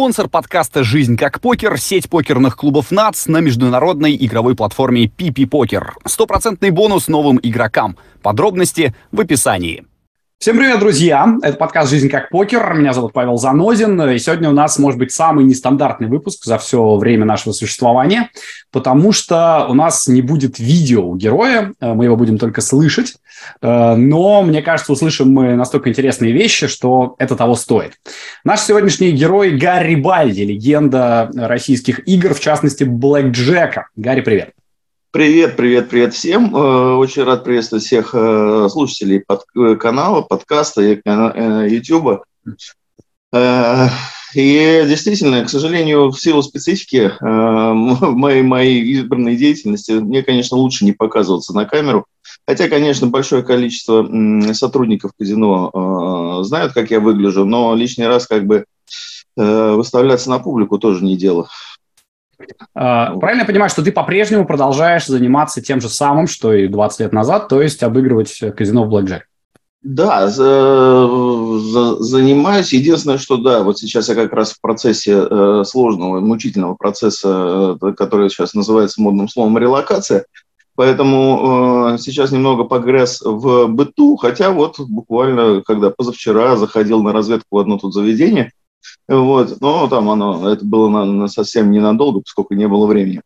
Спонсор подкаста «Жизнь как покер» — сеть покерных клубов НАЦ на международной игровой платформе PP Покер. Стопроцентный бонус новым игрокам. Подробности в описании. Всем привет, друзья! Это подкаст «Жизнь как покер». Меня зовут Павел Занозин. И сегодня у нас, может быть, самый нестандартный выпуск за все время нашего существования, потому что у нас не будет видео у героя, э, мы его будем только слышать. Э, но, мне кажется, услышим мы настолько интересные вещи, что это того стоит. Наш сегодняшний герой Гарри Бальди, легенда российских игр, в частности, Блэк Джека. Гарри, привет! Привет, привет, привет всем. Э, очень рад приветствовать всех э, слушателей под, э, канала, подкаста и YouTube. И действительно, к сожалению, в силу специфики моей, моей избранной деятельности, мне, конечно, лучше не показываться на камеру. Хотя, конечно, большое количество сотрудников казино знают, как я выгляжу, но лишний раз как бы выставляться на публику тоже не дело. А, правильно я понимаю, что ты по-прежнему продолжаешь заниматься тем же самым, что и 20 лет назад, то есть обыгрывать казино в блэкджек? Да, за, за, занимаюсь. Единственное, что да, вот сейчас я как раз в процессе э, сложного, мучительного процесса, э, который сейчас называется модным словом релокация. Поэтому э, сейчас немного погряз в быту, хотя вот буквально, когда позавчера заходил на разведку в одно тут заведение, вот. Но там оно, это было на, на совсем ненадолго, поскольку не было времени.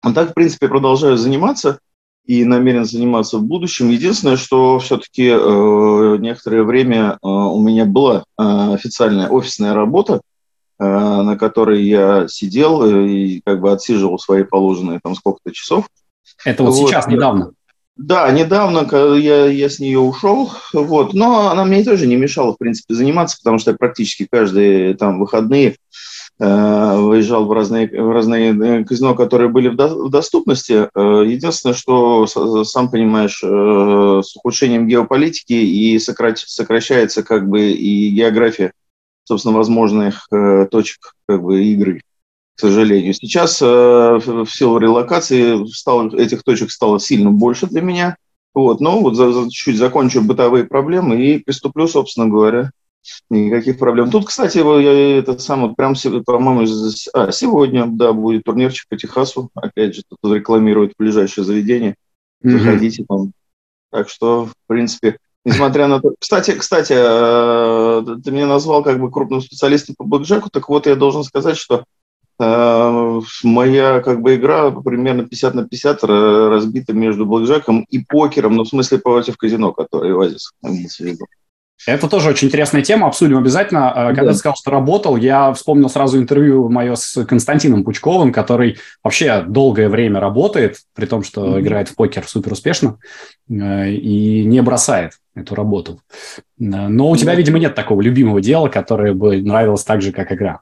А так, в принципе, продолжаю заниматься и намерен заниматься в будущем. Единственное, что все-таки э, некоторое время э, у меня была э, официальная офисная работа, э, на которой я сидел и как бы отсиживал свои положенные там сколько-то часов. Это вот, вот сейчас, недавно? Да, недавно я, я с нее ушел, вот, но она мне тоже не мешала, в принципе, заниматься, потому что я практически каждые там выходные э, выезжал в разные, в разные э, казино, которые были в, до, в доступности. Э, единственное, что, сам понимаешь, э, с ухудшением геополитики и сократ, сокращается как бы и география, собственно, возможных э, точек как бы игры к сожалению. Сейчас э, в силу релокации стало, этих точек стало сильно больше для меня. Вот, но вот за, за, чуть закончу бытовые проблемы и приступлю, собственно говоря. Никаких проблем. Тут, кстати, я это самое, прям, по-моему, а, сегодня, да, будет турнирчик по Техасу. Опять же, тут рекламируют ближайшее заведение. Заходите mm-hmm. там. Так что, в принципе, несмотря на то... Кстати, кстати, э, ты меня назвал как бы крупным специалистом по блэкджеку, так вот я должен сказать, что моя как бы игра примерно 50 на 50 разбита между блэкджеком и покером, ну, в смысле против казино, который Оазис имеется в виду. Это тоже очень интересная тема, обсудим обязательно. Э, когда да. ты сказал, что работал, я вспомнил сразу интервью мое с Константином Пучковым, который вообще долгое время работает, при том, что mm-hmm. играет в покер супер успешно э, и не бросает эту работу. Но у тебя, видимо, нет такого любимого дела, которое бы нравилось так же, как игра.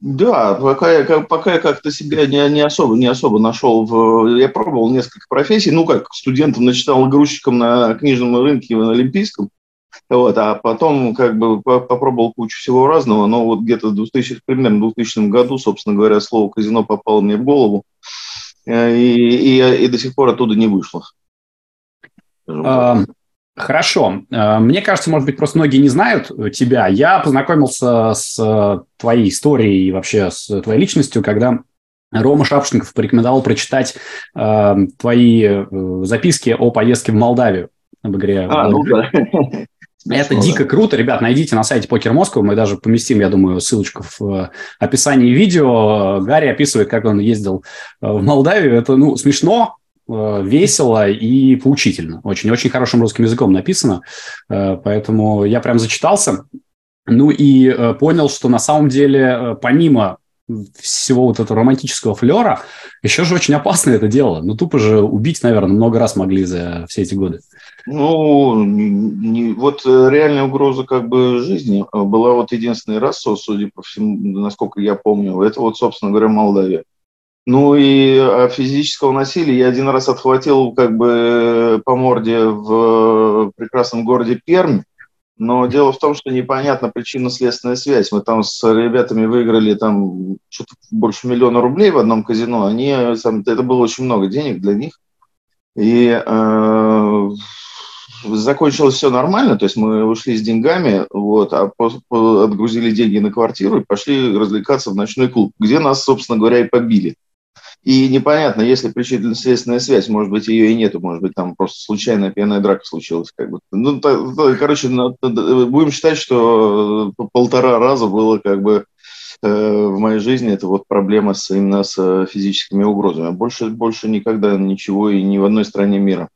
Да, пока я, пока я как-то себя не, не, особо, не особо нашел. В, я пробовал несколько профессий. Ну, как студентом начитал грузчиком на книжном рынке на Олимпийском. Вот, а потом как бы попробовал кучу всего разного, но вот где-то в 2000, примерно в 2000 году, собственно говоря, слово казино попало мне в голову, э, и, и, и до сих пор оттуда не вышло. Хорошо. Э, мне кажется, может быть, просто многие не знают тебя. Я познакомился с э, твоей историей и вообще с твоей личностью, когда Рома Шапшников порекомендовал прочитать э, твои э, записки о поездке в Молдавию об игре. А, ну да. Это дико круто. Ребят, найдите на сайте Покер Москвы. Мы даже поместим, я думаю, ссылочку в описании видео. Гарри описывает, как он ездил в Молдавию. Это, ну, смешно, Э, весело и поучительно. Очень-очень хорошим русским языком написано. Э, поэтому я прям зачитался. Ну и э, понял, что на самом деле, помимо всего вот этого романтического флера, еще же очень опасно это дело. Ну, тупо же убить, наверное, много раз могли за все эти годы. Ну, не, вот реальная угроза как бы жизни была вот единственный раз, судя по всему, насколько я помню, это вот, собственно говоря, Молдавия. Ну и а физического насилия я один раз отхватил как бы по морде в прекрасном городе Пермь. Но дело в том, что непонятна причинно-следственная связь. Мы там с ребятами выиграли там что-то больше миллиона рублей в одном казино. Они, там, это было очень много денег для них. И э, закончилось все нормально, то есть мы ушли с деньгами, вот, а отгрузили деньги на квартиру и пошли развлекаться в ночной клуб, где нас, собственно говоря, и побили. И непонятно, если причинно-следственная связь, может быть, ее и нету, может быть, там просто случайная пьяная драка случилась. Как бы. Ну, то, то, короче, будем считать, что полтора раза было как бы э, в моей жизни это вот проблема с, именно с физическими угрозами. Больше, больше никогда ничего и ни в одной стране мира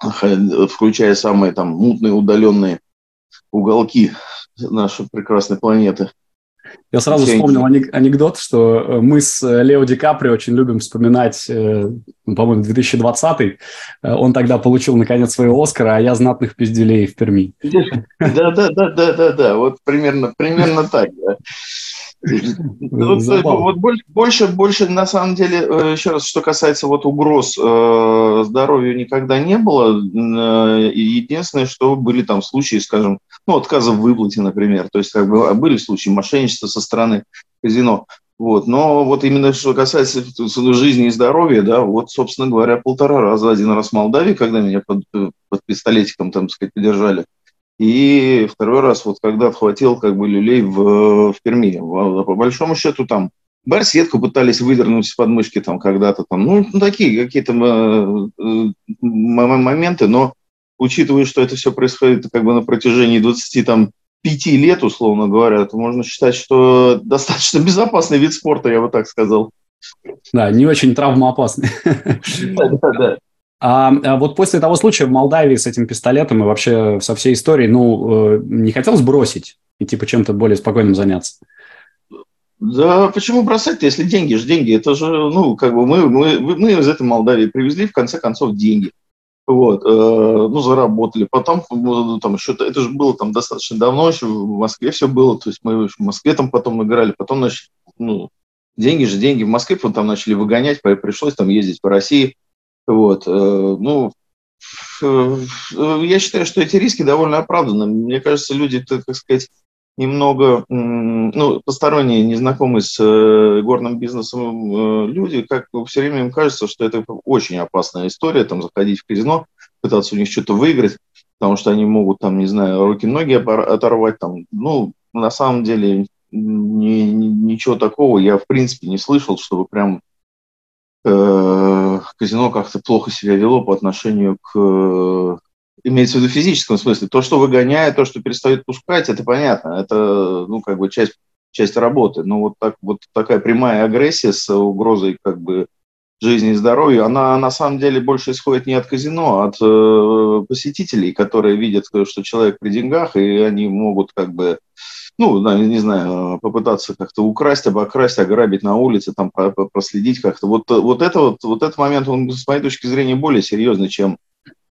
включая самые там мутные, удаленные уголки нашей прекрасной планеты. Я сразу Все вспомнил анекдот, что э, мы с э, Лео Ди Капри очень любим вспоминать, э, ну, по-моему, 2020 Он тогда получил, наконец, своего Оскара, а я знатных пизделей в Перми. Да, да, да, да, да, да. Вот примерно, примерно так. Да. Ну, вот больше, больше, на самом деле, э, еще раз, что касается вот угроз э, здоровью никогда не было. Э, единственное, что были там случаи, скажем, ну, отказа в выплате, например. То есть, как бы, а были случаи мошенничества со стороны казино. Вот. Но вот именно что касается жизни и здоровья, да, вот, собственно говоря, полтора раза. Один раз в Молдавии, когда меня под, под пистолетиком, там, сказать, подержали. И второй раз, вот когда отхватил как бы люлей в, в Перми. По большому счету там барсетку пытались выдернуть с подмышки там когда-то там. Ну, такие какие-то э, э, моменты, но учитывая, что это все происходит как бы на протяжении 20 там, пяти лет, условно говоря, то можно считать, что достаточно безопасный вид спорта, я бы так сказал. Да, не очень травмоопасный. Да, да, да. А, а вот после того случая в Молдавии с этим пистолетом и вообще со всей историей, ну, э, не хотелось бросить и типа чем-то более спокойным заняться? Да почему бросать-то, если деньги же деньги? Это же, ну, как бы мы, мы, мы из этой Молдавии привезли, в конце концов, деньги. Вот, э, ну, заработали. Потом, ну, там еще, это же было там достаточно давно, еще в Москве все было, то есть мы в Москве там потом играли, потом, значит, ну, деньги же деньги в Москве, потом там начали выгонять, пришлось там ездить по России, вот, э, ну, э, я считаю, что эти риски довольно оправданы. Мне кажется, люди, так сказать, немного, ну, посторонние, незнакомые с э, горным бизнесом люди, как все время им кажется, что это очень опасная история, там, заходить в казино, пытаться у них что-то выиграть, потому что они могут, там, не знаю, руки-ноги оторвать, там, ну, на самом деле, ни, ничего такого я, в принципе, не слышал, чтобы прям э, казино как-то плохо себя вело по отношению к, э, имеется в виду физическом смысле. То, что выгоняет, то, что перестает пускать, это понятно, это, ну, как бы часть, часть работы. Но вот, так, вот такая прямая агрессия с угрозой, как бы, жизни и здоровью, она на самом деле больше исходит не от казино, а от э, посетителей, которые видят, что человек при деньгах, и они могут как бы ну, не знаю, попытаться как-то украсть, обокрасть, ограбить на улице, там проследить как-то. Вот, вот, это вот, вот этот момент, он, с моей точки зрения, более серьезный, чем,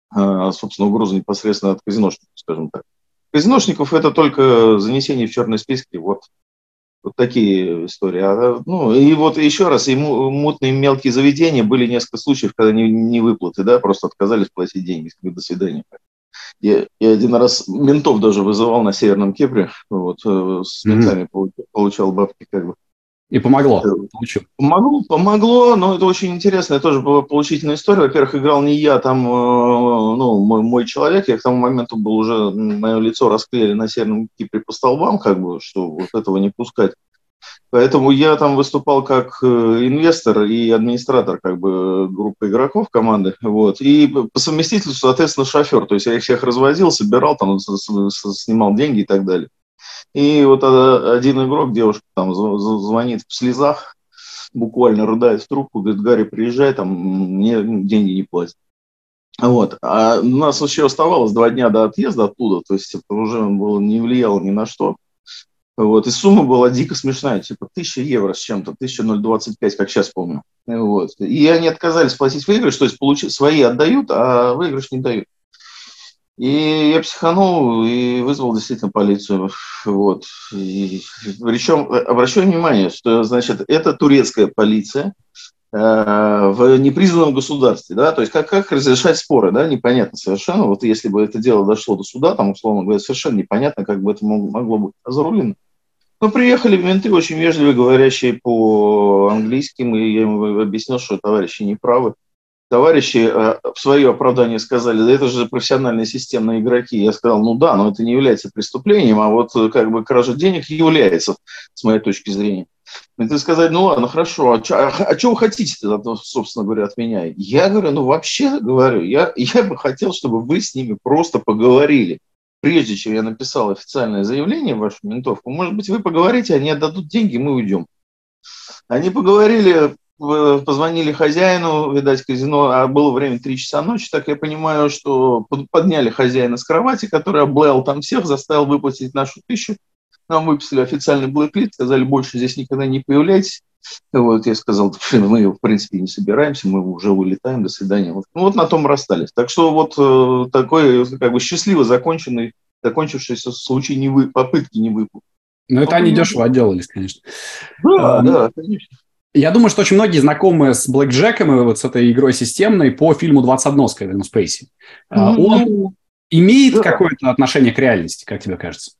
а, собственно, угроза непосредственно от казиношников, скажем так. Казиношников это только занесение в черные списки, вот, вот такие истории. А, ну, и вот еще раз, и мутные мелкие заведения, были несколько случаев, когда не, не выплаты, да, просто отказались платить деньги, до свидания. Я, я один раз ментов даже вызывал на Северном Кипре, вот, э, с ментами mm-hmm. получал, получал бабки как бы. И помогло. Э, Получил. Помогло, помогло, но это очень интересная тоже была получительная история. Во-первых, играл не я, там, э, ну, мой, мой человек, я к тому моменту был уже, мое лицо расклеили на Северном Кипре по столбам, как бы, что вот этого не пускать. Поэтому я там выступал как э, инвестор и администратор как бы группы игроков команды. Вот. И по совместительству, соответственно, шофер. То есть я их всех развозил, собирал, там, снимал деньги и так далее. И вот один игрок, девушка там звонит в слезах, буквально рыдает в трубку, говорит, Гарри, приезжай, там мне деньги не платят. Вот. А у нас еще оставалось два дня до отъезда оттуда, то есть это уже было, не влияло ни на что. Вот. И сумма была дико смешная, типа 1000 евро с чем-то, 1025, как сейчас помню. Вот. И они отказались платить выигрыш, то есть получить, свои отдают, а выигрыш не дают. И я психанул и вызвал действительно полицию. Вот. И, причем обращаю внимание, что значит, это турецкая полиция э, в непризнанном государстве. Да? То есть как, как разрешать споры, да, непонятно совершенно. Вот если бы это дело дошло до суда, там, условно говоря, совершенно непонятно, как бы это могло быть разрулено. Ну, приехали менты, очень вежливые, говорящие по-английски, я им объяснил, что товарищи не правы. товарищи э, в свое оправдание сказали, да это же профессиональные системные игроки. Я сказал, ну да, но это не является преступлением, а вот э, как бы кража денег является, с моей точки зрения. И ты сказать, ну ладно, хорошо, а, а, а что вы хотите тогда, собственно говоря, от меня? Я говорю, ну вообще говорю, я, я бы хотел, чтобы вы с ними просто поговорили. Прежде чем я написал официальное заявление в вашу ментовку, может быть, вы поговорите, они отдадут деньги, мы уйдем. Они поговорили, позвонили хозяину, видать, казино, а было время 3 часа ночи, так я понимаю, что подняли хозяина с кровати, который облаял там всех, заставил выплатить нашу тысячу. Нам выписали официальный блэклист, сказали, больше здесь никогда не появляйтесь. Вот я сказал, мы, в принципе, не собираемся, мы уже улетаем, до свидания. Вот, ну, вот на том расстались. Так что вот э, такой как бы счастливо законченный, закончившийся случай не вы, попытки не выплаты. Ну, это они дешево отделались, конечно. Да, а, да, конечно. Я думаю, что очень многие знакомы с Блэк Джеком и вот с этой игрой системной по фильму «21» с Кевином Спейси. Mm-hmm. Он имеет да. какое-то отношение к реальности, как тебе кажется?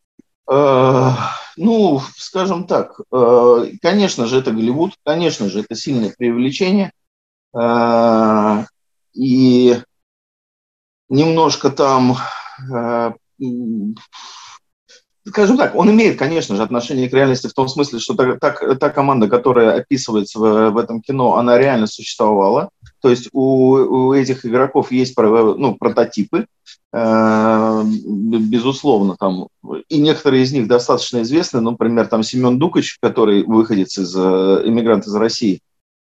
Ну, скажем так, uh, конечно же, это Голливуд, конечно же, это сильное преувеличение. Uh, и немножко там скажем так, он имеет, конечно же, отношение к реальности в том смысле, что та, та, та команда, которая описывается в, в этом кино, она реально существовала. То есть у, у этих игроков есть ну, прототипы, э, безусловно, там, и некоторые из них достаточно известны, например, там Семен Дукач, который выходец из, э, иммигрант из России,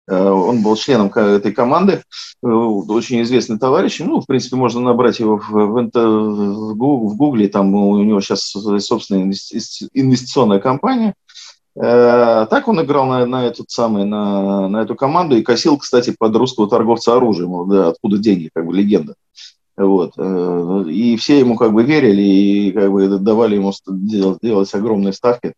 он был членом этой команды, э, очень известный товарищ. Ну, в принципе, можно набрать его в, в, в Гугле, там у него сейчас собственная инвестиционная компания. Э, так он играл на, на, этот самый, на, на эту команду и косил, кстати, под русского торговца оружием, да, откуда деньги, как бы легенда. Вот. И все ему как бы верили и как бы давали ему делать, делать огромные ставки.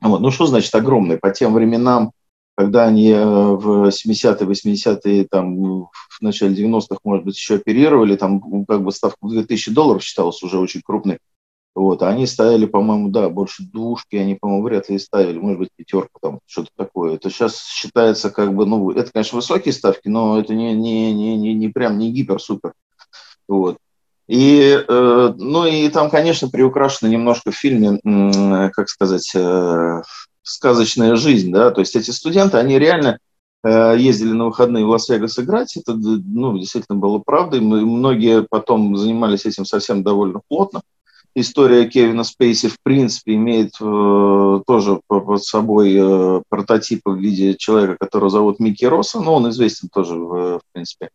Вот. Ну, что значит огромные? По тем временам когда они э, в 70-е, 80-е, там, в начале 90-х, может быть, еще оперировали, там как бы ставка в 2000 долларов считалась уже очень крупной. Вот, а они ставили, по-моему, да, больше двушки, они, по-моему, вряд ли ставили, может быть, пятерку, там, что-то такое. Это сейчас считается как бы, ну, это, конечно, высокие ставки, но это не, не, не, не, не прям не гипер-супер. Вот. И, э, ну, и там, конечно, приукрашено немножко в фильме, э, как сказать, э, сказочная жизнь, да, то есть эти студенты, они реально э, ездили на выходные в Лас-Вегас играть, это, ну, действительно было правдой, многие потом занимались этим совсем довольно плотно. История Кевина Спейси, в принципе, имеет э, тоже под собой э, прототип в виде человека, которого зовут Микки Росса, но он известен тоже, в, в принципе,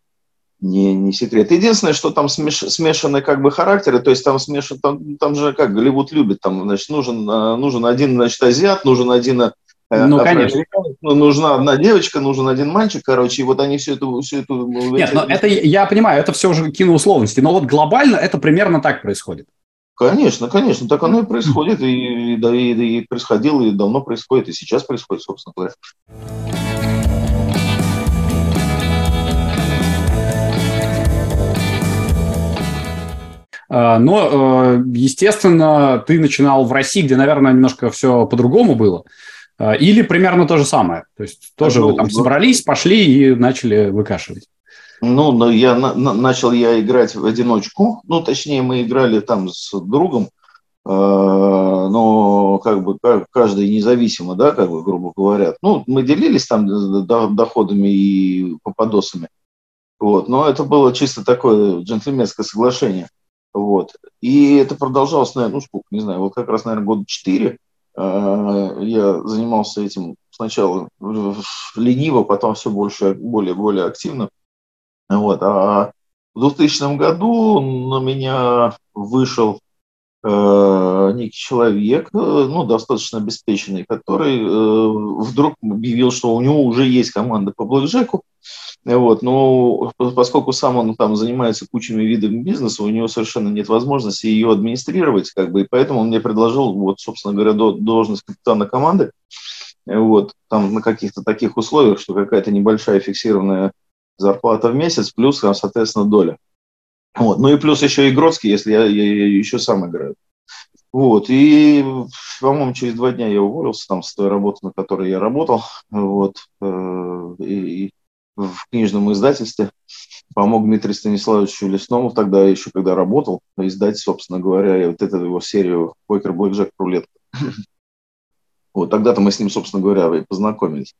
не, не секрет. Единственное, что там смеш, смешаны как бы характеры, то есть там смешан, там, там же как Голливуд любит, там, значит, нужен, э, нужен один, значит, азиат, нужен один э, ну, конечно. Ну, нужна одна девочка, нужен один мальчик, короче, и вот они все это... Все это Нет, но это, я понимаю, это все уже киноусловности, но вот глобально это примерно так происходит. Конечно, конечно, так оно и происходит, и, и, и, и происходило, и давно происходит, и сейчас происходит, собственно говоря. Но, э, естественно, ты начинал в России, где, наверное, немножко все по-другому было. А, или примерно то же самое. То есть тоже ну, вы там собрались, пошли и начали выкашивать. Ну, но я на, начал я играть в одиночку. Ну, точнее, мы играли там с другом, э, но как бы каждый независимо, да, как бы, грубо говоря. Ну, мы делились там доходами и попадосами. Вот, но это было чисто такое джентльменское соглашение. Вот. И это продолжалось, наверное, ну сколько, не знаю, вот как раз, наверное, года четыре. А, я занимался этим сначала лениво, потом все больше, более, более активно. Вот. А в 2000 году на меня вышел э, некий человек, э, ну, достаточно обеспеченный, который э, вдруг объявил, что у него уже есть команда по блэкджеку, вот, но поскольку сам он там занимается кучами видами бизнеса, у него совершенно нет возможности ее администрировать, как бы, и поэтому он мне предложил, вот, собственно говоря, должность капитана команды, вот, там на каких-то таких условиях, что какая-то небольшая фиксированная зарплата в месяц, плюс, соответственно, доля. Вот. Ну и плюс еще и Гродский, если я, я, я еще сам играю. Вот, и, по-моему, через два дня я уволился там с той работы, на которой я работал, вот, э, и, в книжном издательстве. Помог Дмитрию Станиславовичу Леснову тогда еще, когда работал, издать, собственно говоря, вот эту его серию «Покер Блэк Джек Рулетка». Вот тогда-то мы с ним, собственно говоря, и познакомились.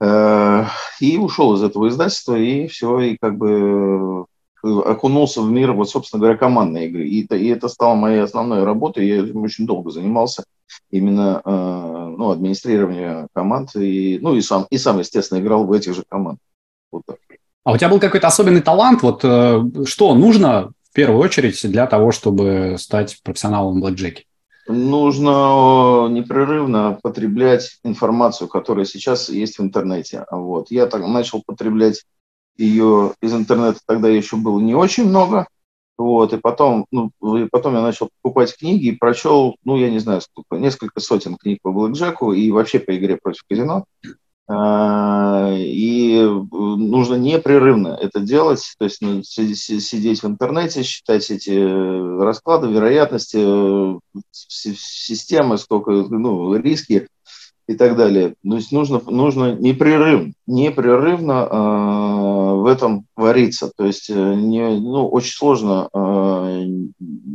Э, и ушел из этого издательства, и все, и как бы окунулся в мир, вот, собственно говоря, командной игры. И это, и это стало моей основной работой. Я очень долго занимался именно э, ну, администрированием команд. И, ну, и сам, и сам, естественно, играл в этих же командах. Вот так. А у тебя был какой-то особенный талант? Вот что нужно в первую очередь для того, чтобы стать профессионалом в блэкджеке? нужно непрерывно потреблять информацию, которая сейчас есть в интернете. Вот. Я так начал потреблять ее из интернета, тогда еще было не очень много. Вот, и потом, ну, и потом я начал покупать книги и прочел, ну, я не знаю сколько, несколько сотен книг по блэкджеку и вообще по игре против казино. А, и э, нужно непрерывно это делать, то есть ну, сидеть в интернете, считать эти э, расклады, вероятности, э, системы, сколько, ну, риски и так далее. То есть нужно, нужно непрерывно, непрерывно э, в этом вариться. То есть не, ну, очень сложно э,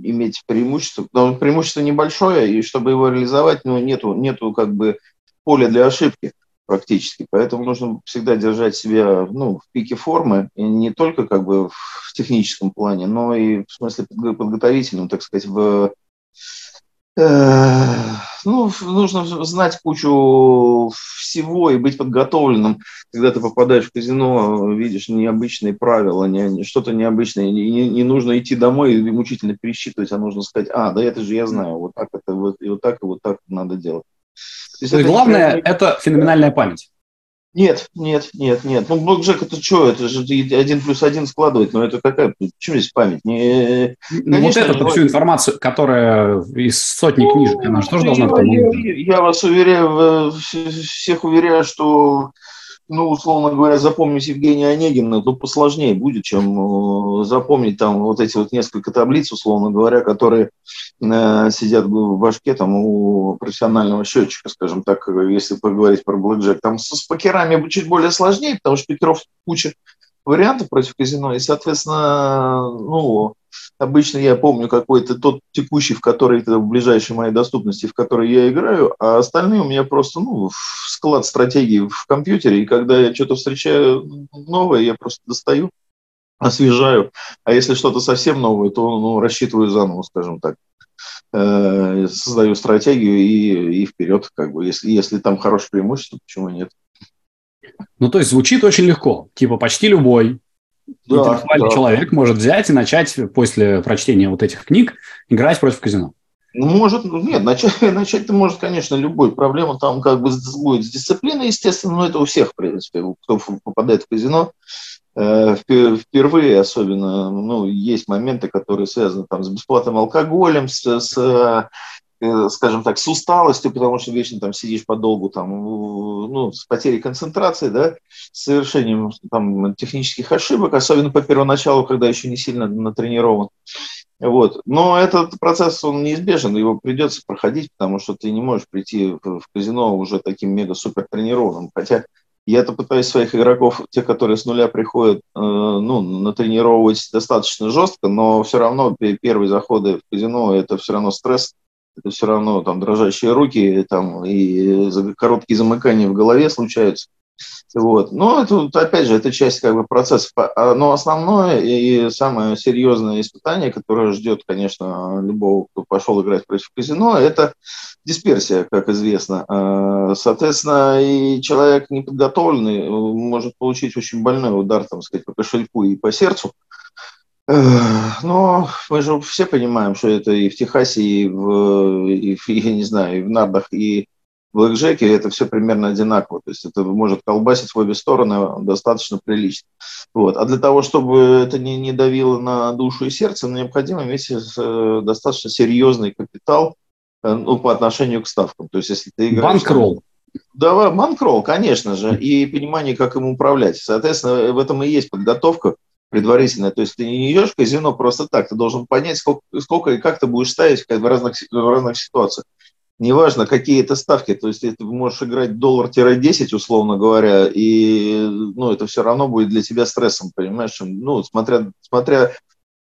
иметь преимущество. Но преимущество небольшое, и чтобы его реализовать, ну, нету, нету как бы поля для ошибки практически. Поэтому нужно всегда держать себя ну, в пике формы, и не только как бы в техническом плане, но и в смысле подготовительном, так сказать, в э, ну, нужно знать кучу всего и быть подготовленным. Когда ты попадаешь в казино, видишь необычные правила, не, что-то необычное. Не, не, не нужно идти домой и мучительно пересчитывать, а нужно сказать, а, да это же я знаю, вот так это, вот, и вот так, и вот так надо делать. То есть, То есть главное это феноменальная память. Нет, нет, нет, нет. Ну, блокджек это что? Это же один плюс один складывать. Но это какая? Почему здесь память? Не... Ну, вот эту всю информацию, которая из сотни книжек, она же тоже должна я, я, я вас уверяю, всех уверяю, что ну, условно говоря, запомнить Евгения Онегина, то посложнее будет, чем э, запомнить там вот эти вот несколько таблиц, условно говоря, которые э, сидят в башке там у профессионального счетчика, скажем так, если поговорить про блэкджек. Там с, с покерами чуть более сложнее, потому что покеров куча вариантов против казино, и, соответственно, ну, Обычно я помню какой-то тот текущий, в который в ближайшей моей доступности, в который я играю, а остальные у меня просто ну, склад стратегии в компьютере, и когда я что-то встречаю новое, я просто достаю, освежаю. А если что-то совсем новое, то ну, рассчитываю заново, скажем так э, создаю стратегию и, и вперед, как бы, если, если там хорошее преимущество, почему нет? Ну, то есть звучит очень легко. Типа почти любой да, интеллектуальный да. человек может взять и начать после прочтения вот этих книг играть против казино. Ну, может, ну, нет, начать, начать-то может, конечно, любой. Проблема там как бы будет с дисциплиной, естественно, но это у всех, в принципе, кто попадает в казино. Э, впервые особенно, ну, есть моменты, которые связаны там с бесплатным алкоголем, с, с скажем так, с усталостью, потому что вечно там сидишь подолгу, там, ну, с потерей концентрации, да, с совершением там, технических ошибок, особенно по первоначалу, когда еще не сильно натренирован. Вот. Но этот процесс, он неизбежен, его придется проходить, потому что ты не можешь прийти в казино уже таким мега-супер тренированным. Хотя я-то пытаюсь своих игроков, те, которые с нуля приходят, э, ну, натренировать достаточно жестко, но все равно первые заходы в казино – это все равно стресс, это все равно там дрожащие руки там, и короткие замыкания в голове случаются. Вот. Но это, опять же, это часть как бы, процесса. А, но основное и самое серьезное испытание, которое ждет, конечно, любого, кто пошел играть против казино, это дисперсия, как известно. А, соответственно, и человек неподготовленный может получить очень больной удар, там сказать, по кошельку и по сердцу. Но мы же все понимаем, что это и в Техасе, и в, и в я не знаю, и в Нардах, и в Блэкджеке это все примерно одинаково. То есть это может колбасить в обе стороны достаточно прилично. Вот. А для того, чтобы это не, не давило на душу и сердце, необходимо иметь э, достаточно серьезный капитал э, ну, по отношению к ставкам. То есть если ты играешь... Банкролл. Да, банкролл, конечно же, и понимание, как им управлять. Соответственно, в этом и есть подготовка предварительно. То есть ты не идешь в казино просто так, ты должен понять, сколько, сколько и как ты будешь ставить в разных, в разных ситуациях. неважно, какие это ставки, то есть ты можешь играть доллар-10, условно говоря, и ну, это все равно будет для тебя стрессом, понимаешь, ну, смотря, смотря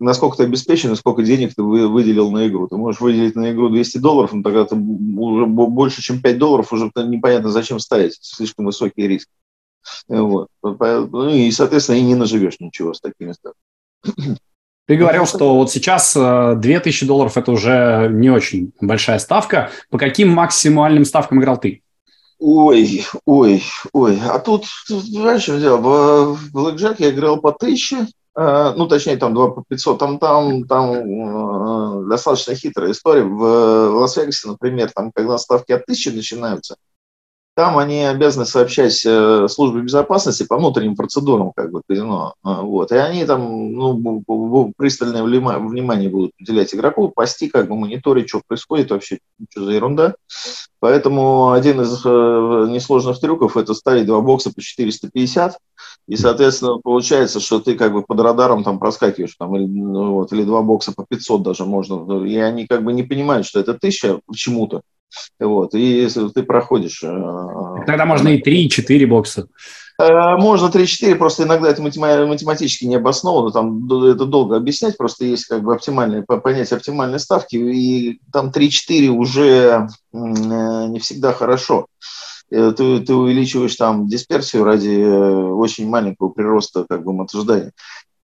насколько ты обеспечен и сколько денег ты выделил на игру. Ты можешь выделить на игру 200 долларов, но тогда ты уже больше, чем 5 долларов, уже непонятно, зачем ставить. Слишком высокий риск. Вот. Ну и, соответственно, и не наживешь ничего с такими ставками. Ты говорил, что вот сейчас 2000 э, долларов – это уже не очень большая ставка. По каким максимальным ставкам играл ты? Ой, ой, ой. А тут, что дело? В Blackjack я играл по 1000, э, ну, точнее, там 2 по 500. Там, там, там э, достаточно хитрая история. В Лас-Вегасе, например, там, когда ставки от 1000 начинаются – там они обязаны сообщать э, службе безопасности по внутренним процедурам как бы казино. А, вот. И они там ну, пристальное внимание будут уделять игроку, пасти, как бы мониторить, что происходит вообще, что за ерунда. Поэтому один из э, несложных трюков – это ставить два бокса по 450, и, соответственно, получается, что ты как бы под радаром там проскакиваешь, там, или, ну, вот, или два бокса по 500 даже можно, и они как бы не понимают, что это тысяча почему-то, вот, и ты проходишь... Э, Тогда можно и 3, и 4 бокса. Э, можно 3-4, просто иногда это математически не обосновано, там это долго объяснять, просто есть как бы оптимальное понятие оптимальной ставки, и там 3-4 уже э, не всегда хорошо. Ты, ты увеличиваешь там дисперсию ради очень маленького прироста как бы мотождания.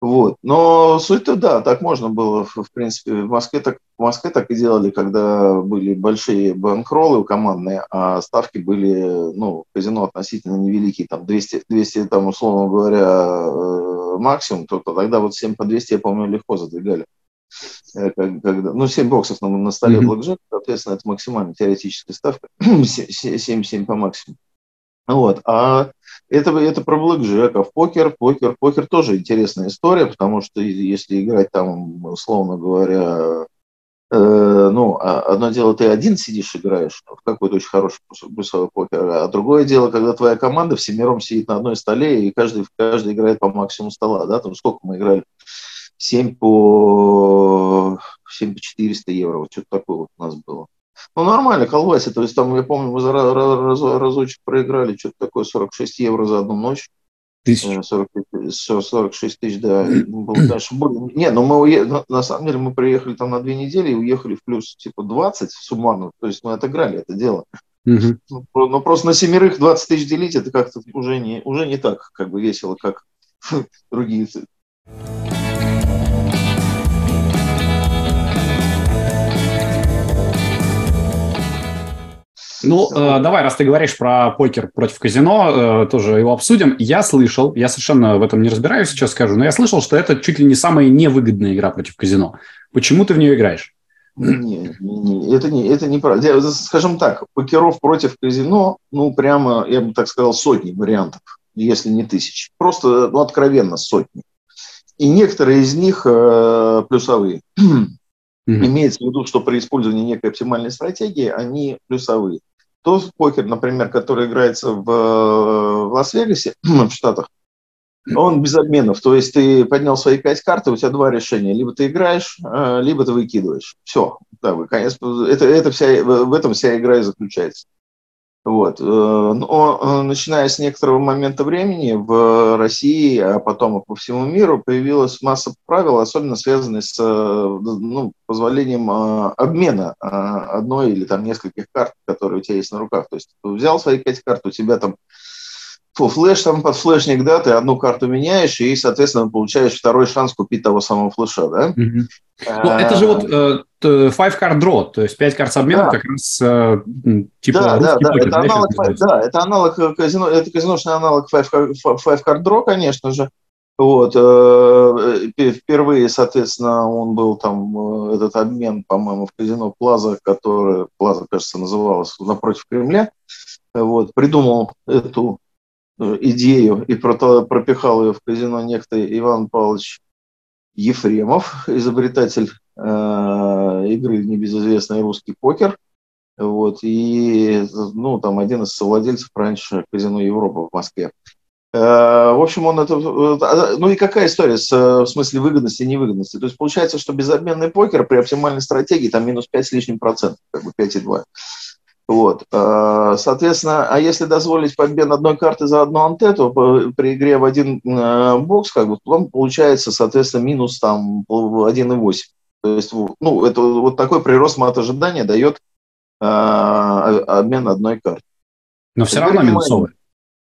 Вот. Но суть-то да, так можно было, в принципе, в Москве так, в Москве так и делали, когда были большие банкролы командные, а ставки были, ну, казино относительно невеликие, там 200, 200 там, условно говоря, э, максимум, то, то тогда вот 7 по 200, я помню, легко задвигали. Э, когда, ну, 7 боксов на, на столе mm-hmm. блэкджек, соответственно, это максимальная теоретическая ставка, 7-7 по максимуму. Вот. А это, это про в покер, покер, покер тоже интересная история, потому что если играть там, условно говоря, э, ну, а одно дело, ты один сидишь, играешь в какой-то очень хороший плюсовой покер, а другое дело, когда твоя команда всемиром сидит на одной столе, и каждый, каждый играет по максимуму стола, да, там сколько мы играли? 7 по, 7 по 400 евро, вот что-то такое вот у нас было. Ну, нормально, колбасит. То есть там, я помню, мы раз, раз, разочек проиграли, что-то такое, 46 евро за одну ночь. Тысяч? 46, 46 тысяч, да. Было, конечно, Не, ну мы уехали, на самом деле мы приехали там на две недели и уехали в плюс типа 20 суммарно. То есть мы отыграли это дело. Угу. Ну, но просто на семерых 20 тысяч делить, это как-то уже не, уже не так как бы весело, как другие Ну, э, давай, раз ты говоришь про покер против казино, э, тоже его обсудим. Я слышал, я совершенно в этом не разбираюсь, сейчас скажу, но я слышал, что это чуть ли не самая невыгодная игра против казино. Почему ты в нее играешь? Не, не, это не, это не правда. Скажем так, покеров против казино, ну, прямо, я бы так сказал, сотни вариантов, если не тысячи. Просто, ну, откровенно сотни. И некоторые из них э, плюсовые. Mm-hmm. Имеется в виду, что при использовании некой оптимальной стратегии они плюсовые. То покер, например, который играется в, в Лас-Вегасе, в Штатах, он без обменов. То есть ты поднял свои пять карт, и у тебя два решения. Либо ты играешь, э, либо ты выкидываешь. Все. Да, конец. Это, это вся, в этом вся игра и заключается. Вот. Э, но э, начиная с некоторого момента времени в России, а потом и по всему миру появилась масса правил, особенно связанных с ну, позволением обмена одной или там нескольких карт, которые у тебя есть на руках. То есть взял свои пять карт, у тебя там флеш там под флешник, да, ты одну карту меняешь и, соответственно, получаешь второй шанс купить того самого флеша, да? Ну, это же вот э, five card draw, то есть пять карт с обменом да. как раз э, типа да, да, да, покер, это аналог, да, это аналог казино, это казиношный аналог five, five card draw, конечно же. Вот, э, впервые, соответственно, он был там, этот обмен, по-моему, в казино Плаза, который, Плаза, кажется, называлась, напротив Кремля, вот, придумал эту идею и пропихал ее в казино некто Иван Павлович Ефремов, изобретатель э, игры небезызвестный русский покер. Вот, и ну, там один из совладельцев раньше казино Европа в Москве. Э, в общем, он это... Э, ну и какая история с, в смысле выгодности и невыгодности? То есть получается, что безобменный покер при оптимальной стратегии там минус 5 с лишним процентов, как бы 5,2. Вот. А, соответственно, а если дозволить обмен одной карты за одну антету при игре в один э, бокс, как бы, потом получается, соответственно, минус там 1,8. То есть, ну, это вот такой прирост мат ожидания дает а, обмен одной карты. Но все равно минусовый.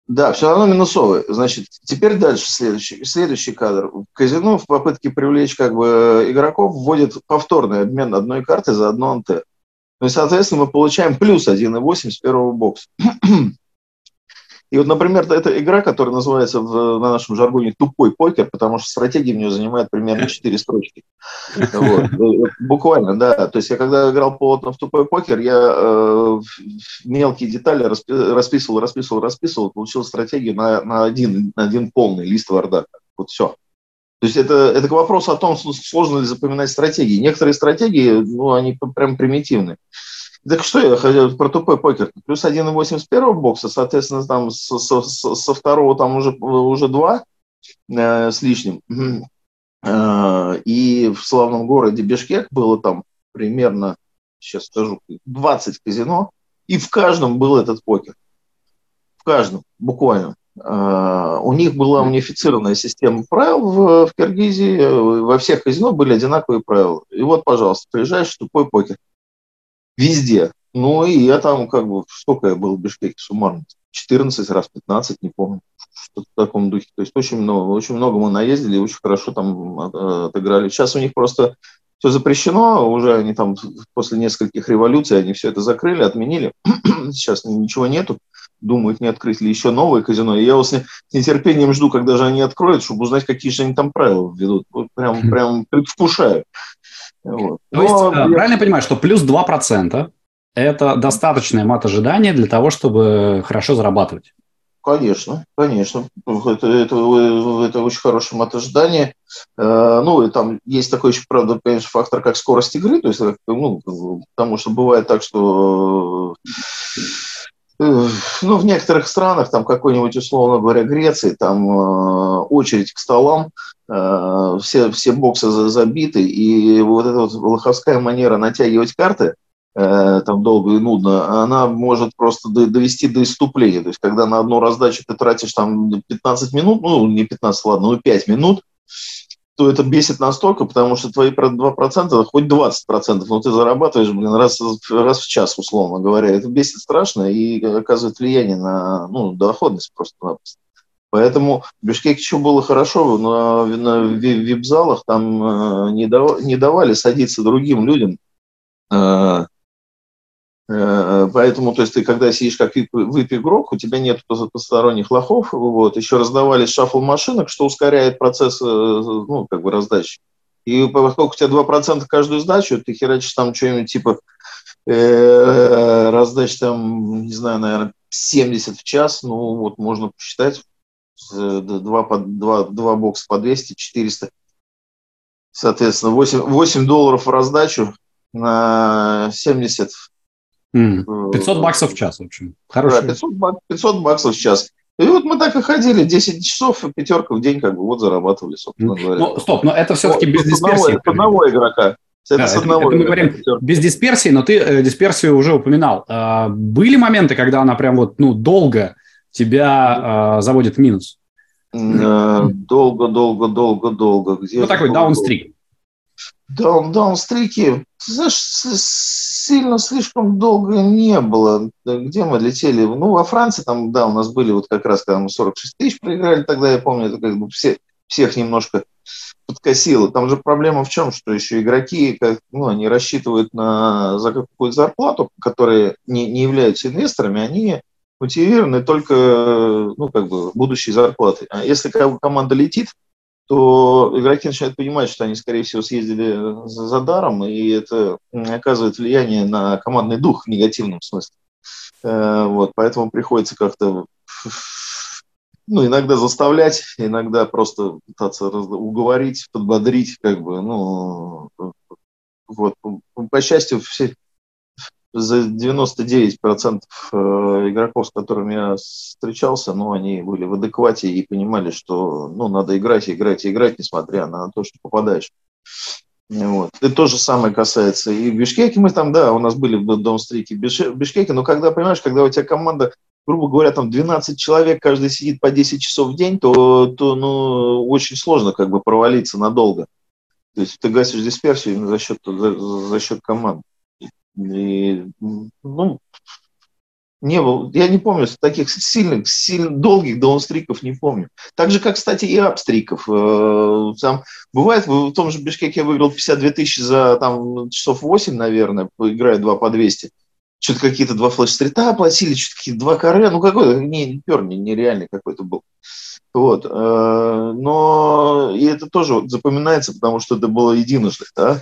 Да, все равно минусовый. Значит, теперь дальше следующий, следующий кадр. Казино в попытке привлечь как бы игроков вводит повторный обмен одной карты за одну антенну. Ну и, соответственно, мы получаем плюс 1,8 с первого бокса. И вот, например, это игра, которая называется в, на нашем жаргоне «тупой покер», потому что стратегия в нее занимает примерно 4 строчки. Вот. Буквально, да. То есть я когда играл плотно в «тупой покер», я э, мелкие детали расписывал, расписывал, расписывал, получил стратегию на, на, один, на один полный лист Вардака. Вот все. То есть это, это к вопросу о том, сложно ли запоминать стратегии. Некоторые стратегии, ну, они прям примитивны. Так что я хотел про тупой покер. Плюс 1,8 с первого бокса, соответственно, там со, со, со второго там уже, уже 2 э, с лишним. Э, и в славном городе Бишкек было там примерно, сейчас скажу, 20 казино, и в каждом был этот покер. В каждом, буквально. Э, у них была унифицированная система правил в, в Киргизии, во всех казино были одинаковые правила. И вот, пожалуйста, приезжаешь, тупой покер везде. Ну, и я там как бы, сколько я был в Бишкеке суммарно? 14 раз, 15, не помню, что-то в таком духе. То есть очень много, очень много мы наездили, очень хорошо там э, отыграли. Сейчас у них просто все запрещено, уже они там после нескольких революций, они все это закрыли, отменили. Сейчас ничего нету. Думают, не открыть ли еще новое казино. И я вот с нетерпением жду, когда же они откроют, чтобы узнать, какие же они там правила введут. Вот прям, прям предвкушаю. Вот. То есть, Но, э, правильно я понимаю, что плюс 2% это достаточное мат-ожидание для того, чтобы хорошо зарабатывать? Конечно, конечно. Это, это, это очень хорошее мат-ожидание. Э, ну, и там есть такой еще, правда, конечно, фактор, как скорость игры. То есть, ну, потому что бывает так, что э, ну, в некоторых странах, там какой-нибудь, условно говоря, Греции, там э, очередь к столам, Э, все, все боксы забиты, и вот эта вот лоховская манера натягивать карты, э, там долго и нудно, она может просто довести до иступления. То есть, когда на одну раздачу ты тратишь там 15 минут, ну, не 15, ладно, ну, 5 минут, то это бесит настолько, потому что твои 2%, хоть 20%, но ты зарабатываешь, блин, раз, раз в час, условно говоря. Это бесит страшно и оказывает влияние на ну, доходность просто-напросто. Поэтому в Бишкеке еще было хорошо, на, на вип-залах там э, не, дав, не давали садиться другим людям. Э, э, поэтому, то есть ты когда сидишь как вип-игрок, у тебя нет посторонних лохов, вот, еще раздавали шафл машинок, что ускоряет процесс, ну, как бы раздачи. И поскольку у тебя 2% каждую сдачу, ты херачишь там что-нибудь типа э, раздач там, не знаю, наверное, 70 в час, ну вот можно посчитать, два, по, два, два бокса по 200, 400. Соответственно, 8, 8 долларов в раздачу на 70. 500 баксов в час, в общем. Хороший. Да, 500, 500 баксов в час. И вот мы так и ходили, 10 часов, пятерка в день, как бы, вот зарабатывали, собственно говоря. Ну, стоп, но это все-таки без дисперсии. Одного, одного игрока. Это, да, с одного это, это мы говорим без дисперсии, но ты э, дисперсию уже упоминал. А, были моменты, когда она прям вот, ну, долго тебя э, заводит в минус? Долго, долго, долго, долго. Где ну, такой даунстрик. Даун, даунстрики, знаешь, сильно слишком долго не было. Где мы летели? Ну, во Франции там, да, у нас были вот как раз, когда мы 46 тысяч проиграли, тогда я помню, это как бы все, всех немножко подкосило. Там же проблема в чем, что еще игроки, как, ну, они рассчитывают на за какую-то зарплату, которые не, не являются инвесторами, они мотивированы только ну, как бы, будущей зарплатой. А если команда летит, то игроки начинают понимать, что они, скорее всего, съездили за, за даром, и это оказывает влияние на командный дух в негативном смысле. Э, вот, поэтому приходится как-то ну, иногда заставлять, иногда просто пытаться уговорить, подбодрить, как бы, ну, вот. По счастью, все, за 99% э, игроков, с которыми я встречался, ну, они были в адеквате и понимали, что ну, надо играть, играть, играть, несмотря на то, что попадаешь. Вот. И то же самое касается и Бишкеке. Мы там, да, у нас были в Дом-стрике в Бишкеке, но когда, понимаешь, когда у тебя команда, грубо говоря, там 12 человек, каждый сидит по 10 часов в день, то, то ну, очень сложно как бы провалиться надолго. То есть ты гасишь дисперсию именно за счет, за, за счет команд. И, ну, не было. Я не помню таких сильных, сильно долгих даунстриков не помню. Так же, как, кстати, и апстриков. Э, там бывает, в том же Бишкеке я выиграл 52 тысячи за там, часов 8, наверное, играя 2 по 200. Что-то какие-то два флеш-стрита оплатили, что-то какие-то два каре. Ну, какой-то не, пер, нереальный какой-то был. Вот. Э, но и это тоже запоминается, потому что это было единожды, да?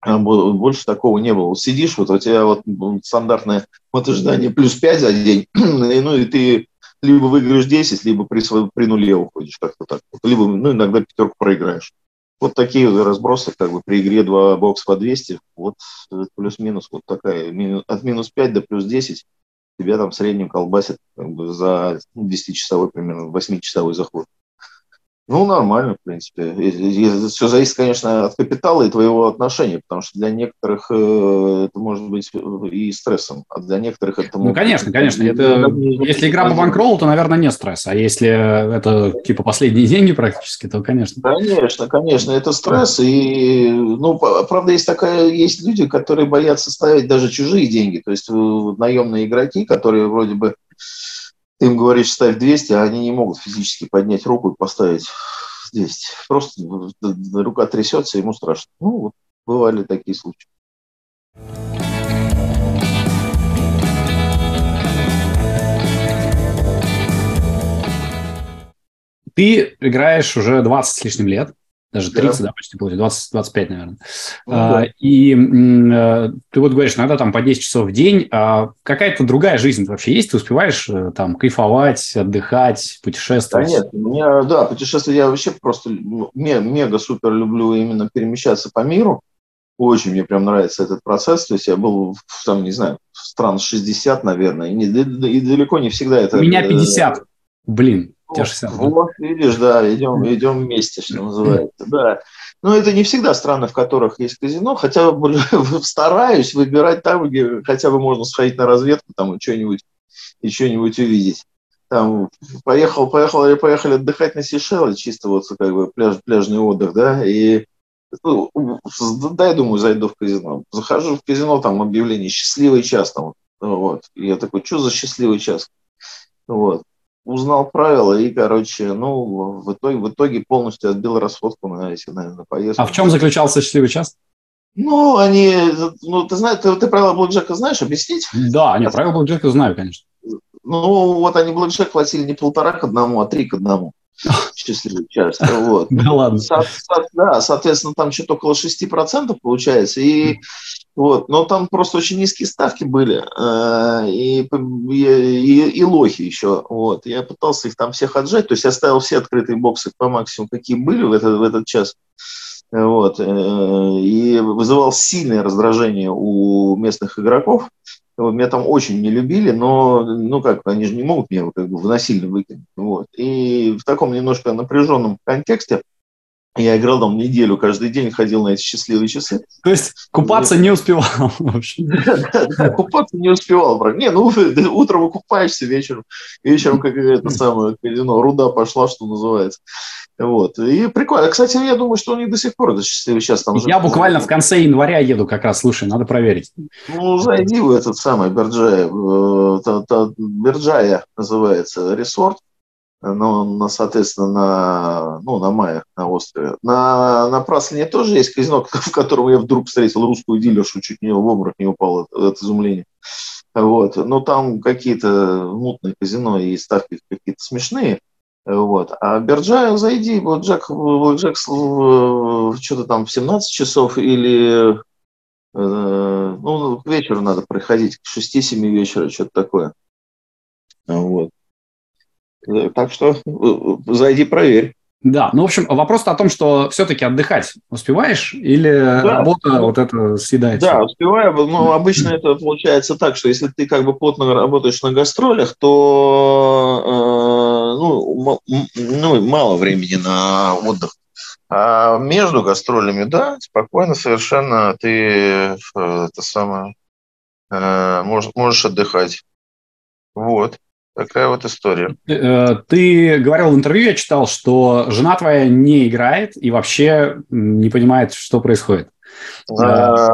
А больше такого не было. Сидишь, вот у тебя вот стандартное вот ожидание плюс 5 за день, ну и ты либо выиграешь 10, либо при, при нуле уходишь как-то так. Либо, ну, иногда пятерку проиграешь. Вот такие разбросы, как бы при игре 2 бокс по 200, вот плюс-минус вот такая, от минус 5 до плюс 10 тебя там в среднем колбасит как бы, за 10-часовой, примерно 8-часовой заход. Ну, нормально, в принципе. Все зависит, конечно, от капитала и твоего отношения, потому что для некоторых э, это может быть и стрессом, а для некоторых это... Ну, конечно, конечно. Это, если игра по банкроллу, то, наверное, не стресс. А если это типа последние деньги практически, то, конечно. Конечно, конечно, это стресс. И, ну, правда, есть такая, есть люди, которые боятся ставить даже чужие деньги. То есть э, наемные игроки, которые вроде бы им говоришь, ставь 200, а они не могут физически поднять руку и поставить 200. Просто рука трясется, ему страшно. Ну, вот бывали такие случаи. Ты играешь уже 20 с лишним лет даже 30, да, да почти получается, 20, 25, наверное. Ну, а, да. И а, ты вот говоришь, иногда там по 10 часов в день, а какая-то другая жизнь вообще есть? Ты успеваешь э, там кайфовать, отдыхать, путешествовать? Да нет, меня, да, путешествовать я вообще просто ну, мега-супер люблю именно перемещаться по миру. Очень мне прям нравится этот процесс. То есть я был, там, не знаю, стран 60, наверное, и, не, и далеко не всегда это... У меня 50. Э, Блин. Тяжься. Вот, видишь, да, идем, идем вместе, что называется, да. Но это не всегда страны, в которых есть казино, хотя стараюсь выбирать там, где хотя бы можно сходить на разведку, там и что-нибудь, и что-нибудь увидеть. Там поехал, поехал, поехали отдыхать на Сейшелы, чисто вот как бы пляж, пляжный отдых, да, и ну, дай, думаю, зайду в казино. Захожу в казино, там объявление «Счастливый час», там, вот. И я такой, что за счастливый час? Вот узнал правила и, короче, ну, в итоге, в итоге полностью отбил расходку на эти, на, на поездку. А в чем заключался счастливый час? Ну, они, ну, ты знаешь, ты, ты правила Блэкджека знаешь, объяснить? Да, нет, правила Блэкджека знаю, конечно. Ну, вот они Блэкджек платили не полтора к одному, а три к одному. Счастливый час. Вот. Да ладно. Да, соответственно, там что-то около 6% получается. И вот, но там просто очень низкие ставки были э, и, и, и лохи еще. Вот, я пытался их там всех отжать, то есть я ставил все открытые боксы по максимуму, какие были в этот, в этот час. Вот, э, и вызывал сильное раздражение у местных игроков. Меня там очень не любили, но, ну как, они же не могут меня как бы насильно выкинуть. Вот. И в таком немножко напряженном контексте я играл там неделю, каждый день ходил на эти счастливые часы. То есть купаться не успевал вообще? Купаться не успевал. Не, ну утром выкупаешься, вечером, вечером как это самое казино, руда пошла, что называется. Вот. И прикольно. Кстати, я думаю, что у них до сих пор это счастливый час там Я буквально в конце января еду как раз, слушай, надо проверить. Ну, зайди в этот самый Берджая, э, Берджая называется, ресорт но, на, соответственно, на, ну, на Майях, на острове. На, на Праслине тоже есть казино, в котором я вдруг встретил русскую дилершу, чуть не в обморок не упал от, от изумления. Вот. Но там какие-то мутные казино и ставки какие-то смешные. Вот. А Берджая зайди, вот Джек, вот Джек что-то там в 17 часов или э, ну, к вечеру надо приходить, к 6-7 вечера, что-то такое. Вот. Так что э, зайди, проверь. Да, ну, в общем, вопрос о том, что все-таки отдыхать успеваешь или да, работа ну, вот это съедает? Да, успеваю, но обычно это получается так, что если ты как бы плотно работаешь на гастролях, то э, ну, ну, мало времени на отдых. А между гастролями, да, спокойно совершенно ты э, это самое, э, можешь, можешь отдыхать. Вот. Такая вот история. Э, ты говорил в интервью, я читал, что жена твоя не играет и вообще не понимает, что происходит. А,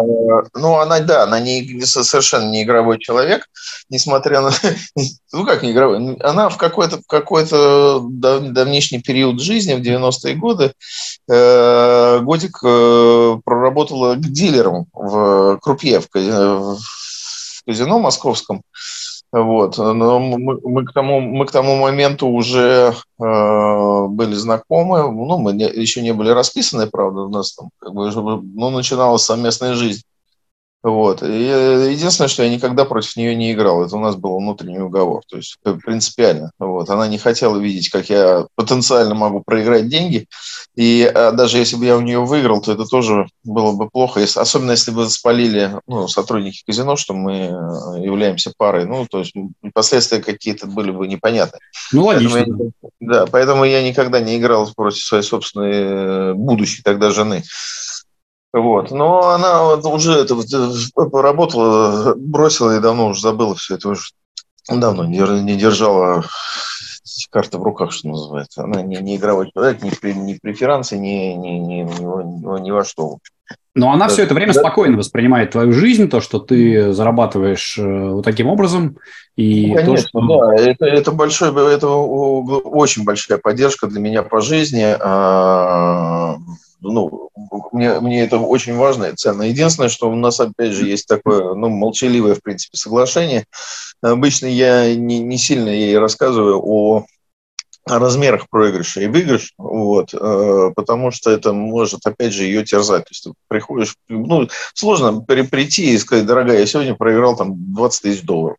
ну, она, да, она не, совершенно не игровой человек, несмотря на... Ну, как не игровой? Она в какой-то в какой-то давнишний период жизни, в 90-е годы, э, годик э, проработала дилером в Крупье, в казино московском. Вот. Но мы, мы, к тому, мы к тому моменту уже э, были знакомы. Ну, мы не, еще не были расписаны, правда, у нас там как бы, ну, начиналась совместная жизнь. Вот. И единственное, что я никогда против нее не играл, это у нас был внутренний уговор, то есть принципиально. Вот. Она не хотела видеть, как я потенциально могу проиграть деньги, и а, даже если бы я у нее выиграл, то это тоже было бы плохо, если, особенно если бы спалили ну, сотрудники казино, что мы э, являемся парой, ну, то есть последствия какие-то были бы непонятны. Ну, логично. Поэтому я, да, поэтому я никогда не играл против своей собственной э, будущей тогда жены. Вот. Но она вот уже это, э, поработала, бросила и давно уже забыла все это. Уже давно не держала карты в руках, что называется. Она не, не игровой человек, при, ни преферансы, ни, ни, ни, ни, ни во что. Но она все это время да. спокойно воспринимает твою жизнь, то, что ты зарабатываешь э, вот таким образом. И ну, Конечно, то, что... да. Это, это, большой, это очень большая поддержка для меня по жизни. Ну, мне, мне это очень важно и ценно. Единственное, что у нас, опять же, есть такое, ну, молчаливое, в принципе, соглашение. Обычно я не, не сильно ей рассказываю о о размерах проигрыша и выигрыша, вот, э, потому что это может, опять же, ее терзать. То есть ты приходишь, ну, сложно прийти и сказать, дорогая, я сегодня проиграл там 20 тысяч долларов.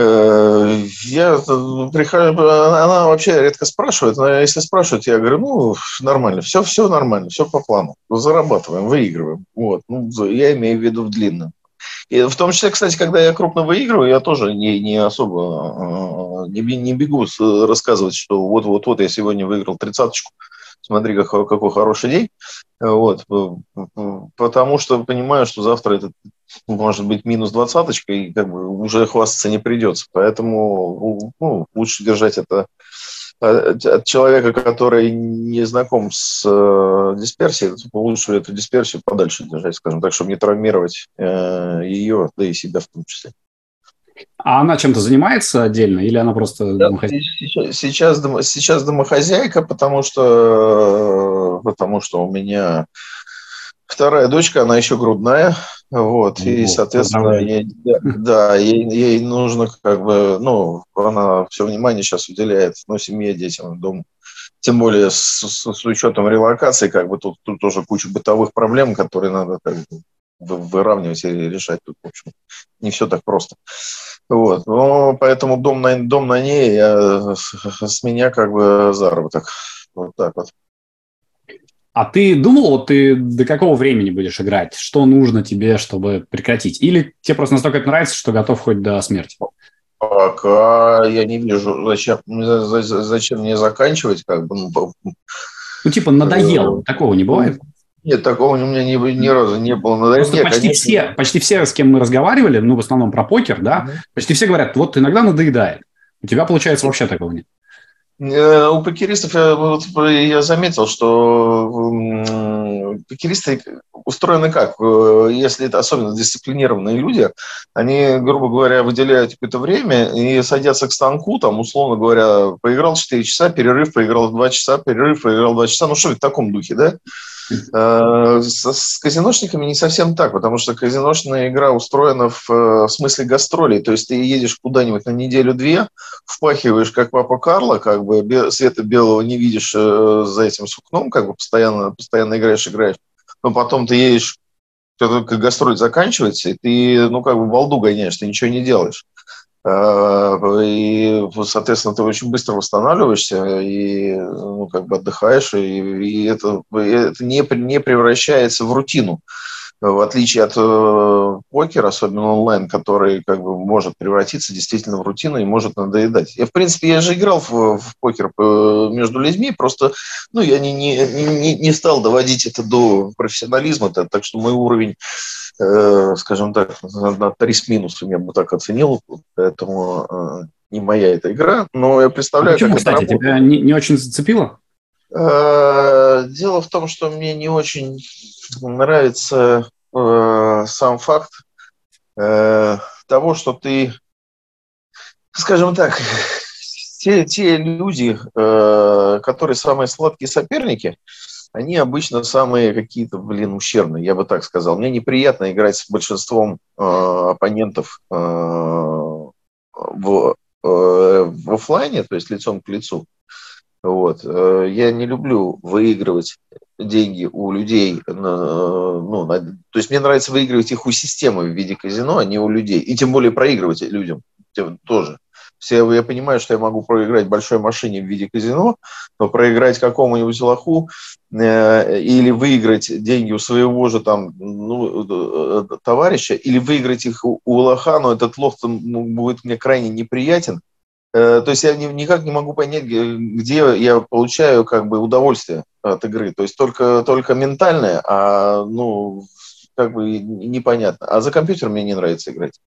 Э, я прихожу, она вообще редко спрашивает, но если спрашивают, я говорю, ну, нормально, все, все нормально, все по плану, зарабатываем, выигрываем. Вот. Ну, я имею в виду в длинном. И в том числе, кстати, когда я крупно выигрываю, я тоже не, не особо э, не, не бегу рассказывать, что вот-вот-вот я сегодня выиграл тридцаточку, смотри, какой, какой хороший день. Вот, потому что понимаю, что завтра это может быть минус двадцаточка, и как бы уже хвастаться не придется. Поэтому ну, лучше держать это от человека, который не знаком с э, дисперсией, лучше эту дисперсию подальше держать, скажем так, чтобы не травмировать э, ее, да и себя в том числе. А она чем-то занимается отдельно или она просто да, домохозяйка? Сейчас, сейчас, сейчас домохозяйка, потому что, потому что у меня вторая дочка, она еще грудная, вот, и, соответственно, ей, да, ей, ей нужно как бы, ну, она все внимание сейчас уделяет, ну, семье, детям, дому. Тем более с, с, с учетом релокации, как бы тут, тут тоже куча бытовых проблем, которые надо как бы, выравнивать и решать тут, в общем, не все так просто. Вот. Но поэтому дом на, дом на ней, я, с меня как бы заработок. Вот так вот. А ты думал, вот ты до какого времени будешь играть? Что нужно тебе, чтобы прекратить? Или тебе просто настолько это нравится, что готов хоть до смерти? Пока я не вижу, зачем, зачем мне заканчивать, как бы. Ну, ну типа надоело, такого не бывает? Нет, такого у меня ни, ни разу не было. Надо... Просто Нет, почти, конечно... все, почти все, с кем мы разговаривали, ну, в основном про покер, да, mm-hmm. почти все говорят, вот иногда надоедает. У тебя, получается, вообще такого нет. Э, у покеристов я, вот, я заметил, что покеристы устроены как? Э, если это особенно дисциплинированные люди, они, грубо говоря, выделяют какое-то время и садятся к станку, там, условно говоря, поиграл 4 часа, перерыв, поиграл 2 часа, перерыв, поиграл 2 часа, ну что в таком духе, да? Э, с, казиношниками не совсем так, потому что казиношная игра устроена в, э, в смысле гастролей. То есть ты едешь куда-нибудь на неделю-две, впахиваешь, как папа Карло, как бы света белого не видишь э, за этим сукном, как бы постоянно, постоянно играешь, играешь. Но потом ты едешь, только гастроль заканчивается, и ты, ну, как бы балду гоняешь, ты ничего не делаешь. Э, и, соответственно, ты очень быстро восстанавливаешься и ну, как бы отдыхаешь, и, и это, это не, не превращается в рутину. в отличие от э, покера, особенно онлайн, который как бы может превратиться действительно в рутину и может надоедать. Я, в принципе, я же играл в, в покер э, между людьми, просто ну, я не, не, не, не стал доводить это до профессионализма, так, что мой уровень, скажем так, на 3 с минусом я бы так оценил, поэтому э, не моя эта игра, но я представляю, а почему, как кстати, это работает. тебя не, не очень зацепило? Э, дело в том, что мне не очень нравится э, сам факт э, того, что ты, скажем так, те, те люди, э, которые самые сладкие соперники, они обычно самые какие-то, блин, ущербные, я бы так сказал. Мне неприятно играть с большинством э, оппонентов э, в, э, в офлайне, то есть лицом к лицу. Вот. Э, я не люблю выигрывать деньги у людей, ну, на, то есть мне нравится выигрывать их у системы в виде казино, а не у людей, и тем более проигрывать людям тоже. Все, я понимаю, что я могу проиграть большой машине в виде казино, но проиграть какому-нибудь лоху э, или выиграть деньги у своего же там ну, э, товарища, или выиграть их у, у лоха, но этот лох ну, будет мне крайне неприятен, Э, то есть я никак не могу понять, где я получаю как бы удовольствие от игры. То есть только, только ментальное, а ну, как бы непонятно. А за компьютер мне не нравится играть.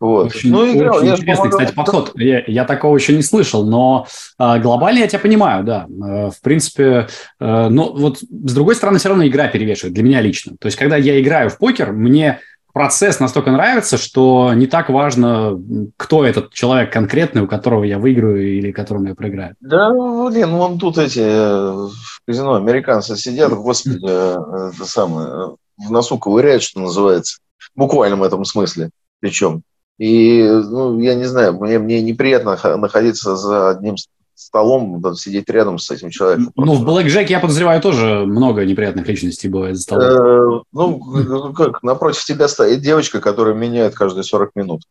Вот. Очень, ну, играл, очень я интересный, кстати, подход. Я, я такого еще не слышал, но э, глобально я тебя понимаю, да. Э, в принципе, э, но вот с другой стороны, все равно игра перевешивает для меня лично. То есть, когда я играю в покер, мне процесс настолько нравится, что не так важно, кто этот человек конкретный, у которого я выиграю или которому я проиграю. Да, блин, вон тут эти э, в казино американцы сидят, господи, э, это самое, э, в носу ковыряют, что называется. В буквальном этом смысле причем. И, ну, я не знаю, мне, мне неприятно находиться за одним столом, да, сидеть рядом с этим человеком. Ну, в Black Jack, я подозреваю, тоже много неприятных личностей бывает за столом. Э, ну, как, напротив тебя стоит девочка, которая меняет каждые 40 минут.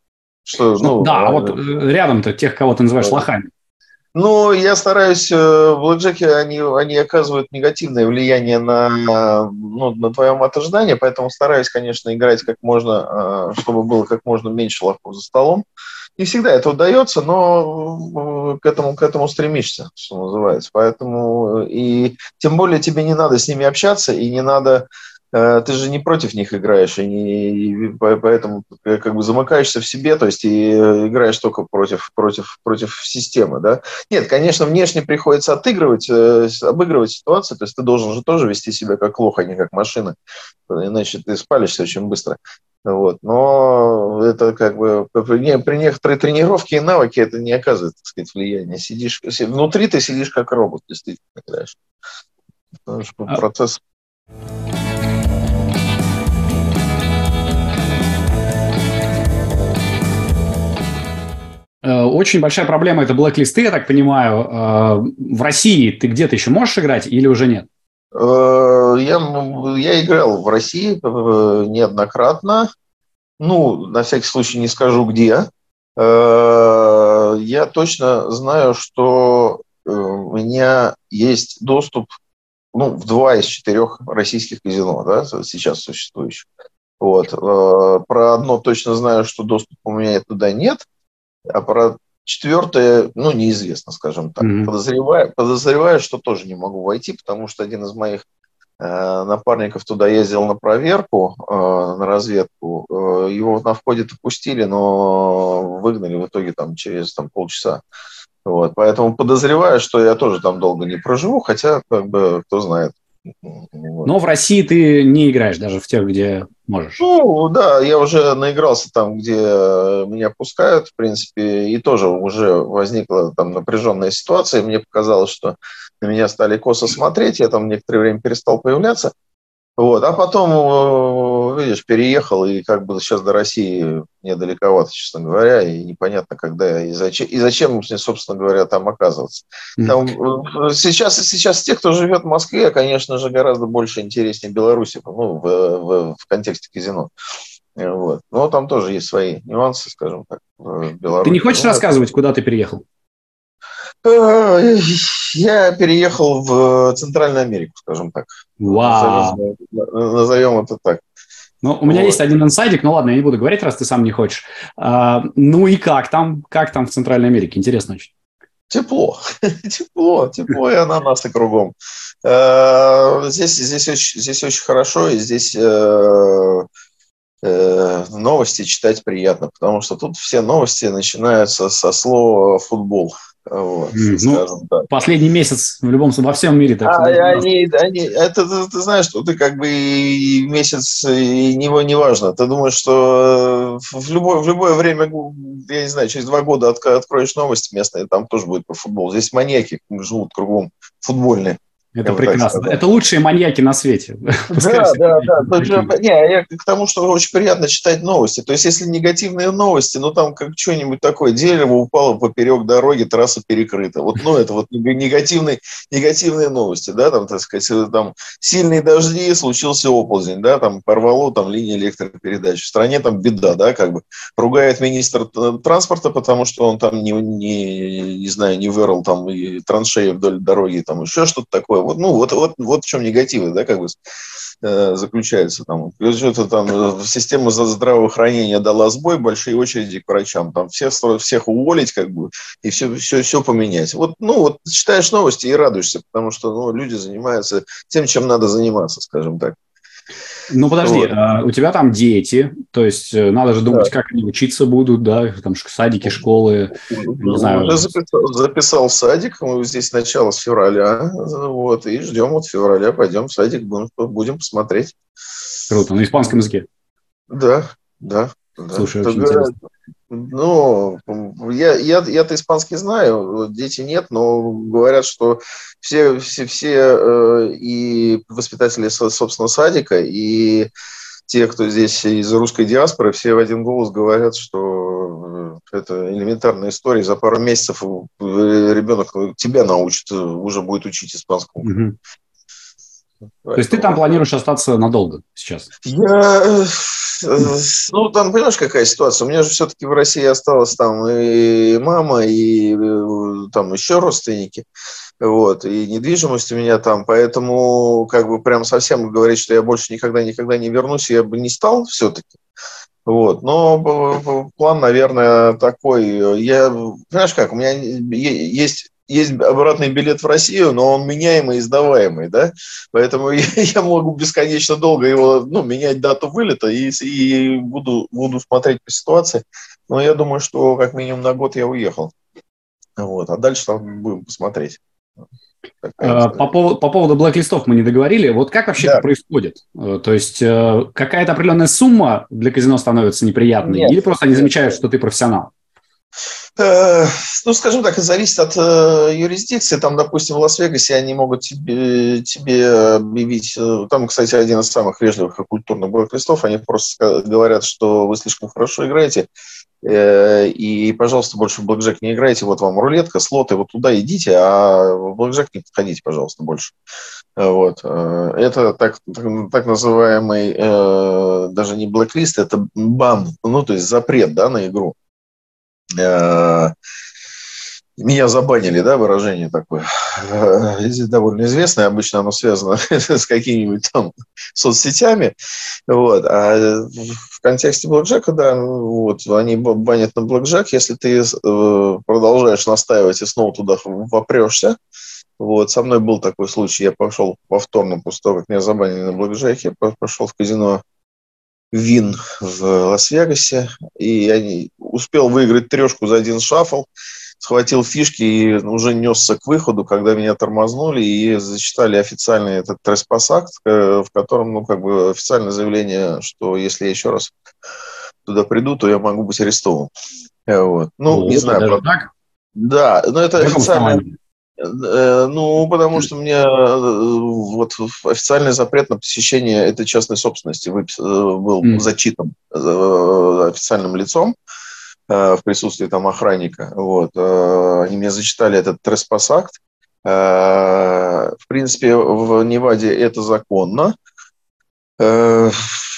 Что, ну, ну, да, а вот э, рядом-то тех, кого ты называешь лохами. Ну, я стараюсь, э, в блэкджеке они, они оказывают негативное влияние на, ну, на твое ожидание, поэтому стараюсь, конечно, играть как можно, чтобы было как можно меньше лохов за столом. Не всегда это удается, но к этому, к этому стремишься, что называется. Поэтому и тем более тебе не надо с ними общаться, и не надо э, ты же не против них играешь, и, не, и поэтому как бы замыкаешься в себе, то есть и играешь только против, против, против системы, да. Нет, конечно, внешне приходится отыгрывать, э, обыгрывать ситуацию, то есть ты должен же тоже вести себя как лох, а не как машина, иначе ты спалишься очень быстро. Вот. Но это как бы при, при некоторой тренировке и навыке это не оказывает, так сказать, влияния. Сидишь, внутри ты сидишь как робот, действительно, играешь. Потому что а... процесс... очень большая проблема – это блэк-листы, я так понимаю. Э, в России ты где-то еще можешь играть или уже нет? Э, я, я играл в России э, неоднократно. Ну, на всякий случай не скажу где. Э, я точно знаю, что у меня есть доступ ну, в два из четырех российских казино, да, сейчас существующих. Вот. Про одно точно знаю, что доступа у меня туда нет, а про Четвертое, ну, неизвестно, скажем так. Mm-hmm. Подозреваю, подозреваю, что тоже не могу войти, потому что один из моих э, напарников туда ездил на проверку, э, на разведку. Э, его на входе допустили, но выгнали в итоге там через там, полчаса. Вот, поэтому подозреваю, что я тоже там долго не проживу, хотя, как бы, кто знает. Но в России ты не играешь даже в тех, где можешь. Ну, да, я уже наигрался там, где меня пускают, в принципе, и тоже уже возникла там напряженная ситуация. Мне показалось, что на меня стали косо смотреть, я там некоторое время перестал появляться. Вот. А потом, э, видишь, переехал, и как бы сейчас до России недалековато, честно говоря, и непонятно, когда и зачем, и зачем мне, собственно говоря, там оказываться. Там, э, сейчас, сейчас те, кто живет в Москве, конечно же, гораздо больше интереснее Беларуси, ну, в, в, в контексте казино. Вот. Но там тоже есть свои нюансы, скажем так, в Беларуси. Ты не хочешь ну, рассказывать, куда ты переехал? Э, я переехал в Центральную Америку, скажем так. Вау. Назовем, назовем это так. Ну, у меня вот. есть один инсайдик, ну ладно, я не буду говорить, раз ты сам не хочешь. А, ну и как там, как там в Центральной Америке? Интересно очень. Тепло, тепло, тепло и ананасы кругом. Э, здесь, здесь, очень, здесь очень хорошо, и здесь э, э, новости читать приятно, потому что тут все новости начинаются со слова «футбол». Вот, ну, так. Последний месяц в любом во всем мире. Так, а, они, они, это ты, ты знаешь, что ты как бы и месяц и него не важно. Ты думаешь, что в любое, в любое время, я не знаю, через два года откроешь новости местные, там тоже будет про футбол. Здесь маньяки живут кругом футбольные. Это прекрасно. Это лучшие маньяки на свете. Да, да, да. Не, я к тому, что очень приятно читать новости. То есть, если негативные новости, ну там как что-нибудь такое, дерево упало поперек дороги, трасса перекрыта. Вот, ну, это вот негативные, негативные новости, да, там, так сказать, э, там сильные дожди, случился оползень, да, там порвало там линии электропередач. В стране там беда, да, как бы. Ругает министр транспорта, потому что он там не, не, не знаю, не вырыл там и траншеи вдоль дороги, там еще что-то такое вот, ну, вот, вот, вот в чем негативы, да, как бы э, заключается там. Что-то там э, система здравоохранения дала сбой, большие очереди к врачам, там всех, всех уволить, как бы, и все, все, все поменять. Вот, ну, вот читаешь новости и радуешься, потому что, ну, люди занимаются тем, чем надо заниматься, скажем так. Ну, подожди, вот. а, у тебя там дети, то есть э, надо же думать, да. как они учиться будут, да, там садики, школы, не знаю. Уже записал, записал в садик, мы здесь начало с февраля, вот, и ждем вот февраля, пойдем в садик, будем, будем посмотреть. Круто, на испанском языке? Да, да. Слушай, да. очень интересно. Ну, я, я, я-то испанский знаю, дети нет, но говорят, что все, все, все э, и воспитатели собственного садика, и те, кто здесь из русской диаспоры, все в один голос говорят, что э, это элементарная история. За пару месяцев э, ребенок тебя научит, уже будет учить испанскому. Угу. То есть ты там планируешь остаться надолго сейчас? Я ну, там, понимаешь, какая ситуация? У меня же все-таки в России осталась там и мама, и э, там еще родственники. Вот, и недвижимость у меня там, поэтому как бы прям совсем говорить, что я больше никогда-никогда не вернусь, я бы не стал все-таки. Вот, но план, наверное, такой. Я, знаешь как, у меня есть есть обратный билет в Россию, но он меняемый и сдаваемый, да, поэтому я, я могу бесконечно долго его, ну, менять дату вылета и, и буду, буду смотреть по ситуации, но я думаю, что как минимум на год я уехал, вот, а дальше там будем посмотреть. А, по поводу, по поводу блэк-листов мы не договорили. Вот как вообще да. это происходит? Э, то есть э, какая-то определенная сумма для казино становится неприятной? Нет, или просто они замечают, что ты профессионал? Э, ну, скажем так, это зависит от э, юрисдикции. Там, допустим, в Лас-Вегасе они могут тебе, тебе объявить... Э, там, кстати, один из самых вежливых и культурных блэк-листов. Они просто говорят, что вы слишком хорошо играете, и, пожалуйста, больше в блэкджек не играйте. Вот вам рулетка, слоты, вот туда идите, а в блэкджек не подходите, пожалуйста, больше. Вот. Это так, так называемый, даже не блэк-лист, это бан, ну, то есть запрет да, на игру. Э, меня забанили, да, выражение такое. Э, довольно известное, обычно оно связано с какими-нибудь там соцсетями. Вот. А в контексте блэкджека, да, вот, они банят на блэкджек, если ты э, продолжаешь настаивать и снова туда вопрешься. Вот, со мной был такой случай, я пошел повторно после того, как меня забанили на блэкджеке, пошел в казино Вин в Лас-Вегасе, и я успел выиграть трешку за один шаффл, схватил фишки и уже несся к выходу, когда меня тормознули и зачитали официальный этот треспас-акт, э, в котором, ну, как бы официальное заявление, что если я еще раз туда приду, то я могу быть арестован. Э, вот. Ну, О, не знаю. Правда. Так? Да, но это официальное, ну, потому что мне э, вот официальный запрет на посещение этой частной собственности э, был mm. зачитан официальным лицом в присутствии там охранника. Вот. Они мне зачитали этот треспас-акт. В принципе, в Неваде это законно.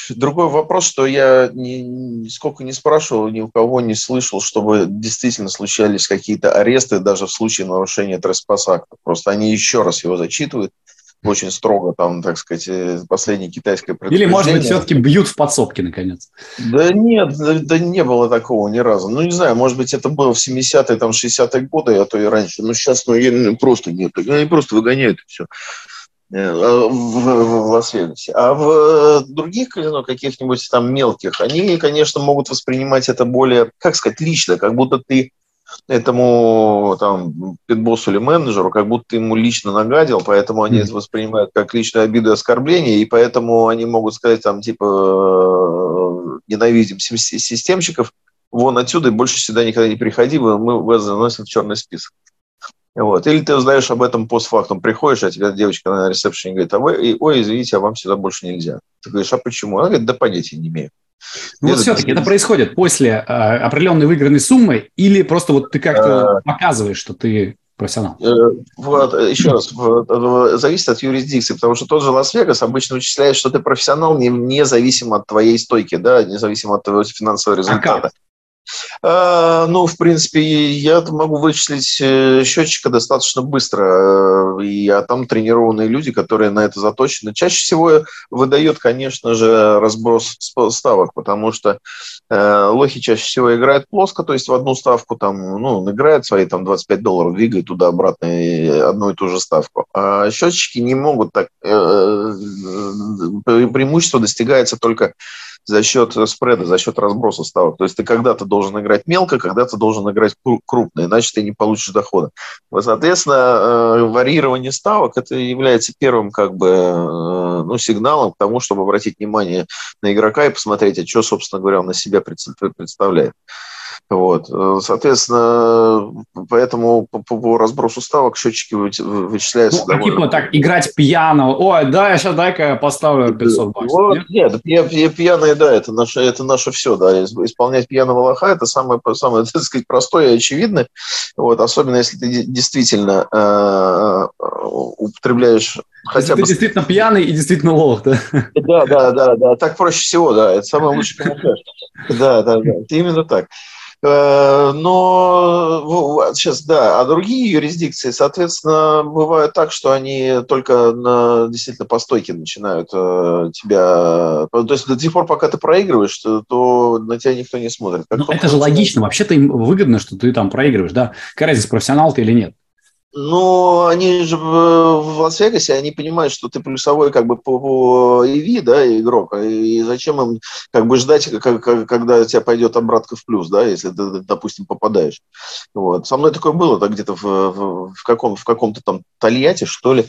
Другой вопрос, что я ни, сколько не спрашивал, ни у кого не слышал, чтобы действительно случались какие-то аресты даже в случае нарушения треспас-акта. Просто они еще раз его зачитывают очень строго, там, так сказать, э, последнее китайское Или, может быть, все-таки бьют в подсобке, наконец? Да нет, да, да не было такого ни разу. Ну, не знаю, может быть, это было в 70-е, там, 60-е годы, а то и раньше. Но сейчас, ну, ну просто нет. Они просто выгоняют и все. Э, в, Лас-Вегасе. А в других казино, каких-нибудь там мелких, они, конечно, могут воспринимать это более, как сказать, лично, как будто ты этому там питбоссу или менеджеру, как будто ты ему лично нагадил, поэтому они mm. воспринимают как личную обиду и оскорбление, и поэтому они могут сказать там типа «Э, ненавидим системщиков, вон отсюда и больше сюда никогда не приходи, мы вас заносим в черный список. Вот. Или ты узнаешь об этом постфактум, приходишь, а тебя девочка на ресепшене говорит, а вы, ой, извините, а вам сюда больше нельзя. Ты говоришь, а почему? Она говорит, да понятия не имею. Ну, вот все-таки это происходит после э, определенной выигранной суммы или просто вот ты как-то э, показываешь, что ты профессионал? Э, вот, еще раз, зависит от юрисдикции, потому что тот же Лас-Вегас обычно вычисляет, что ты профессионал независимо от твоей стойки, да, независимо от твоего финансового результата. А как? А, ну, в принципе, я могу вычислить э, счетчика достаточно быстро, э, а там тренированные люди, которые на это заточены. Чаще всего выдает, конечно же, разброс ставок, потому что э, лохи чаще всего играют плоско, то есть в одну ставку там, ну, он играет свои там 25 долларов, двигает туда-обратно одну и ту же ставку. А счетчики не могут так, преимущество достигается только за счет спреда, за счет разброса ставок. То есть ты когда-то должен играть мелко, когда-то должен играть крупно, иначе ты не получишь дохода. Соответственно, э, варьирование ставок это является первым как бы э, ну, сигналом к тому, чтобы обратить внимание на игрока и посмотреть, а что, собственно говоря, он на себя представляет. Вот. Э, соответственно, поэтому по, по разбросу ставок счетчики вычисляются ну, а довольно... типа так, играть пьяного. Ой, да, я сейчас дай-ка я поставлю 500 баксов. Вот, нет, нет пьяные, да, это наше, это наше все, да. Исполнять пьяного лоха – это самое, самое, так сказать, простое и очевидное. Вот, особенно если ты действительно э, употребляешь Хотя Если бы... ты действительно пьяный и действительно лох, да? Да, да, да, да. Так проще всего, да. Это самый лучший камуфляж. Да, да, да. Именно так. Э, но сейчас, да, а другие юрисдикции, соответственно, бывают так, что они только на, действительно по стойке начинают э, тебя... То есть до тех пор, пока ты проигрываешь, то, то на тебя никто не смотрит. Как ну, это же логично. Вообще-то им выгодно, что ты там проигрываешь, да? Какая разница, профессионал ты или нет? Но они же в Лас-Вегасе, они понимают, что ты плюсовой как бы по EV, да, игрок, и зачем им как бы ждать, когда у тебя пойдет обратка в плюс, да, если ты, допустим, попадаешь. Вот. Со мной такое было, так где-то в, в, в, каком, в каком-то там Тольятти, что ли,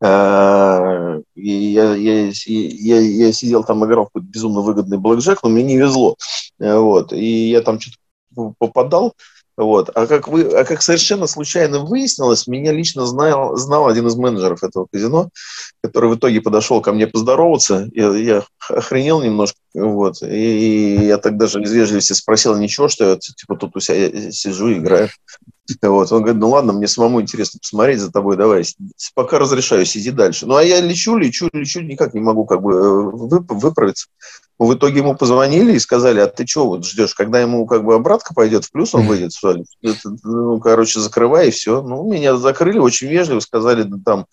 э, я, я, я, я сидел там, играл какой-то безумно выгодный блэкджек, но мне не везло. Э, вот. И я там что-то попадал, вот. А, как вы, а как совершенно случайно выяснилось, меня лично знал, знал один из менеджеров этого казино, который в итоге подошел ко мне поздороваться. Я, я охренел немножко. Вот. И, и я тогда же из вежливости спросил, ничего, что я типа, тут у себя сижу играю. Вот. Он говорит, ну ладно, мне самому интересно посмотреть за тобой, давай, пока разрешаю, сиди дальше. Ну, а я лечу, лечу, лечу, никак не могу как бы э, выправиться. В итоге ему позвонили и сказали, а ты что вот ждешь, когда ему как бы обратка пойдет в плюс, он выйдет, что ли? Ну, короче, закрывай и все. Ну, меня закрыли очень вежливо, сказали, да, там,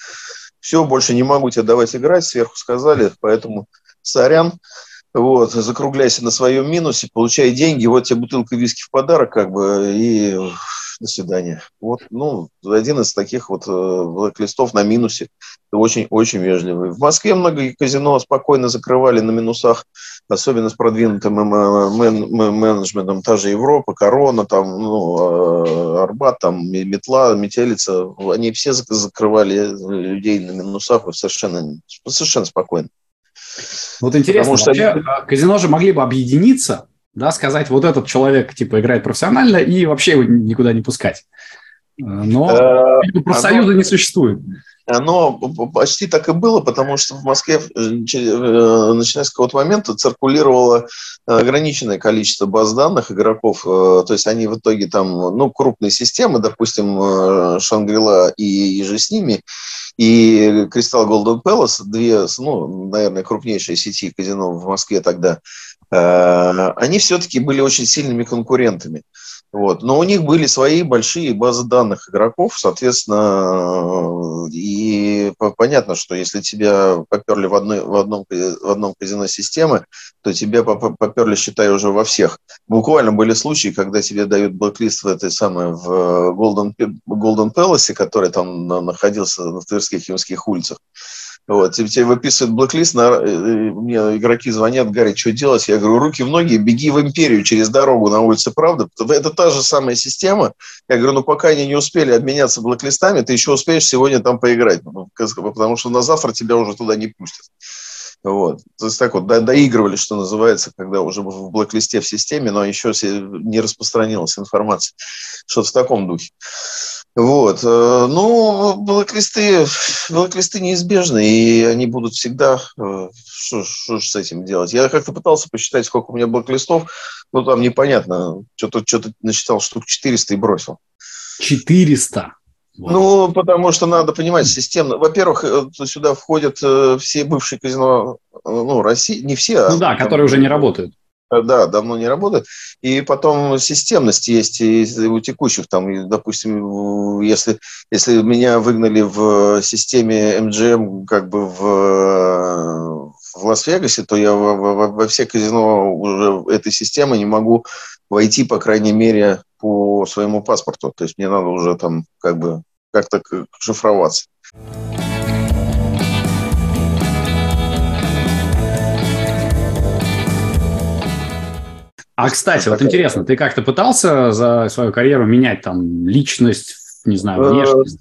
все, больше не могу тебе давать играть, сверху сказали, поэтому сорян. Вот, закругляйся на своем минусе, получай деньги, вот тебе бутылка виски в подарок, как бы, и до свидания. Вот, ну, один из таких вот э, блэк-листов на минусе. Очень-очень вежливый. В Москве много казино спокойно закрывали на минусах, особенно с продвинутым менеджментом. Та же Европа, Корона, там, ну, э, Арбат, там, Метла, Метелица. Они все закрывали людей на минусах совершенно, совершенно спокойно. Вот интересно, Потому что вообще они... казино же могли бы объединиться да, сказать, вот этот человек, типа, играет профессионально и вообще его никуда не пускать. Но э, профсоюза не существует. Оно почти так и было, потому что в Москве, э, начиная с какого-то момента, циркулировало ограниченное количество баз данных игроков. То есть они в итоге там, ну, крупные системы, допустим, Шангрила и же с ними, и Кристалл Голден Пэлас, две, ну, наверное, крупнейшие сети казино в Москве тогда, они все-таки были очень сильными конкурентами. Вот. Но у них были свои большие базы данных игроков, соответственно, и понятно, что если тебя поперли в, одной, в, одном, в одном казино системы, то тебя поперли, считай, уже во всех. Буквально были случаи, когда тебе дают блэклист в этой самой, в Golden, Golden Palace, который там находился на Тверских и Юмских улицах. Вот, тебе, тебе выписывают блэклист, на, э, э, мне игроки звонят, говорят, что делать? Я говорю, руки в ноги, беги в империю через дорогу на улице Правда. Это та же самая система. Я говорю, ну пока они не успели обменяться блэклистами, ты еще успеешь сегодня там поиграть, ну, потому что на завтра тебя уже туда не пустят. Вот. То есть так вот до, доигрывали, что называется, когда уже в блэклисте в системе, но еще не распространилась информация. Что-то в таком духе. Вот. Э, ну, блэклисты, блэклисты неизбежны, и они будут всегда... Э, что, что же с этим делать? Я как-то пытался посчитать, сколько у меня блэклистов, но там непонятно. Что-то что насчитал штук 400 и бросил. 400? Ну, потому что надо понимать системно. Во-первых, э, сюда входят все бывшие казино ну, России, не все. Ну а, да, которые уже не работают. Да, давно не работает. И потом системность есть и у текущих. Там, допустим, если, если меня выгнали в системе MGM как бы в, в Лас-Вегасе, то я во, во, во все казино уже этой системы не могу войти, по крайней мере, по своему паспорту. То есть мне надо уже там как бы как-то шифроваться. А, кстати, вот интересно, ты как-то пытался за свою карьеру менять там личность, не знаю, э, внешность?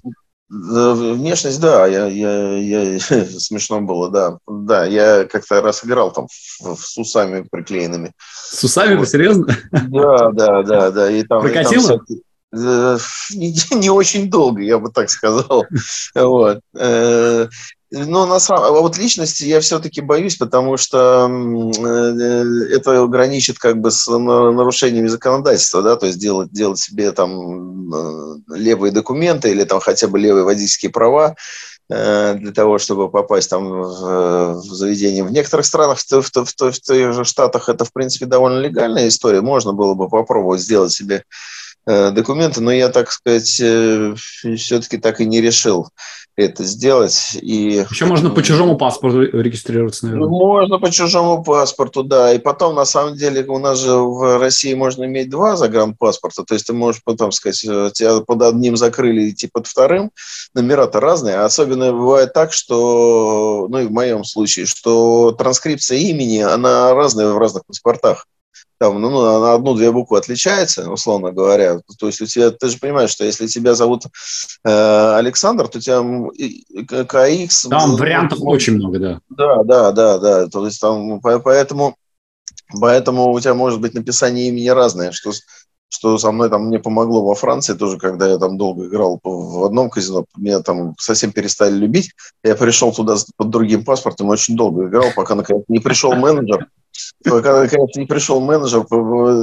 Внешность, да, я, я, я, смешно было, да. Да, я как-то раз играл там с усами приклеенными. С усами, вот. серьезно? Да, да, да, да. И там, Прокатило? И там э, не, не очень долго, я бы так сказал. Вот. Ну, на самом а вот личности я все-таки боюсь, потому что э, это граничит как бы с нарушениями законодательства, да, то есть делать, делать себе там э, левые документы или там хотя бы левые водительские права э, для того, чтобы попасть там в, в заведение. В некоторых странах, в, в, в, в, в тех же штатах это, в принципе, довольно легальная история. Можно было бы попробовать сделать себе документы, но я, так сказать, все-таки так и не решил это сделать. И... Еще можно по чужому паспорту регистрироваться, наверное. Можно по чужому паспорту, да. И потом, на самом деле, у нас же в России можно иметь два загранпаспорта. То есть ты можешь потом сказать, э, тебя под одним закрыли, идти под вторым. Номера-то разные. Особенно бывает так, что, ну и в моем случае, что транскрипция имени, она разная в разных паспортах там, ну, на одну-две буквы отличается, условно говоря. То есть у тебя, ты же понимаешь, что если тебя зовут э, Александр, то у тебя КХ... Там вариантов ну, очень много, да. Да, да, да, да. То есть там, поэтому, поэтому у тебя может быть написание имени разное, что что со мной там мне помогло во Франции тоже, когда я там долго играл в одном казино, меня там совсем перестали любить. Я пришел туда под другим паспортом, очень долго играл, пока наконец не пришел менеджер, когда, наконец, не пришел менеджер,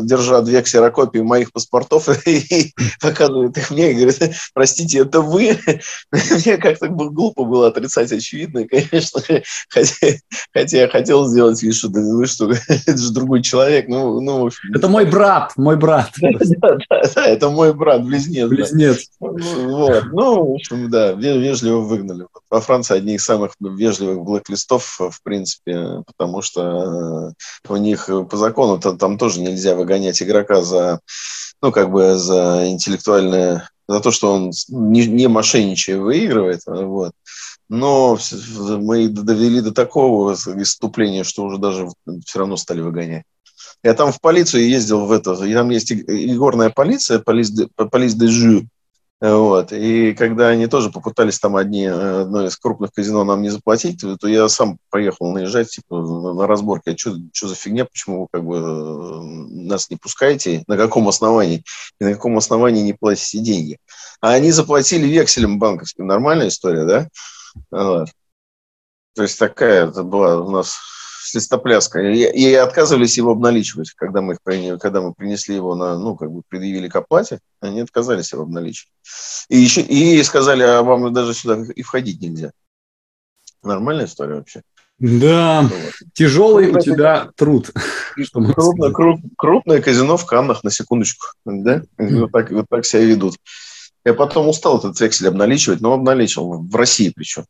держа две ксерокопии моих паспортов и показывает их мне и говорит, простите, это вы? Мне как-то глупо было отрицать очевидно, конечно, хотя, хотя я хотел сделать вид, что да, вы что, это же другой человек. Ну, ну, в общем, это мой брат, мой брат. Да, да, да, да, это мой брат, близнец. Близнец. Да. Вот. Ну, в общем, да, вежливо выгнали. Во Франции одни из самых вежливых блэк-листов, в принципе, потому что у них по закону -то, там тоже нельзя выгонять игрока за, ну, как бы за интеллектуальное, за то, что он не, не мошенничая выигрывает, вот. Но мы довели до такого иступления, что уже даже все равно стали выгонять. Я там в полицию ездил в это, и там есть игорная полиция, полис, полис де жю, Вот. И когда они тоже попытались там одни, э, одно из крупных казино нам не заплатить, то, я сам поехал наезжать типа, на, разборки. А что, что за фигня, почему вы как бы э, нас не пускаете, на каком основании, и на каком основании не платите деньги. А они заплатили векселем банковским. Нормальная история, да? Вот. То есть такая это была у нас свистопляска. И, и отказывались его обналичивать, когда мы, их приняли, когда мы принесли его на, ну, как бы предъявили к оплате, они отказались его обналичивать. И, еще, и сказали, а вам даже сюда и входить нельзя. Нормальная история вообще. Да, вот. тяжелый крупное, у тебя труд. Крупное, круп, крупное казино в Каннах, на секундочку. Да? Вот, так, вот так себя ведут. Я потом устал этот вексель обналичивать, но обналичил. В России причем.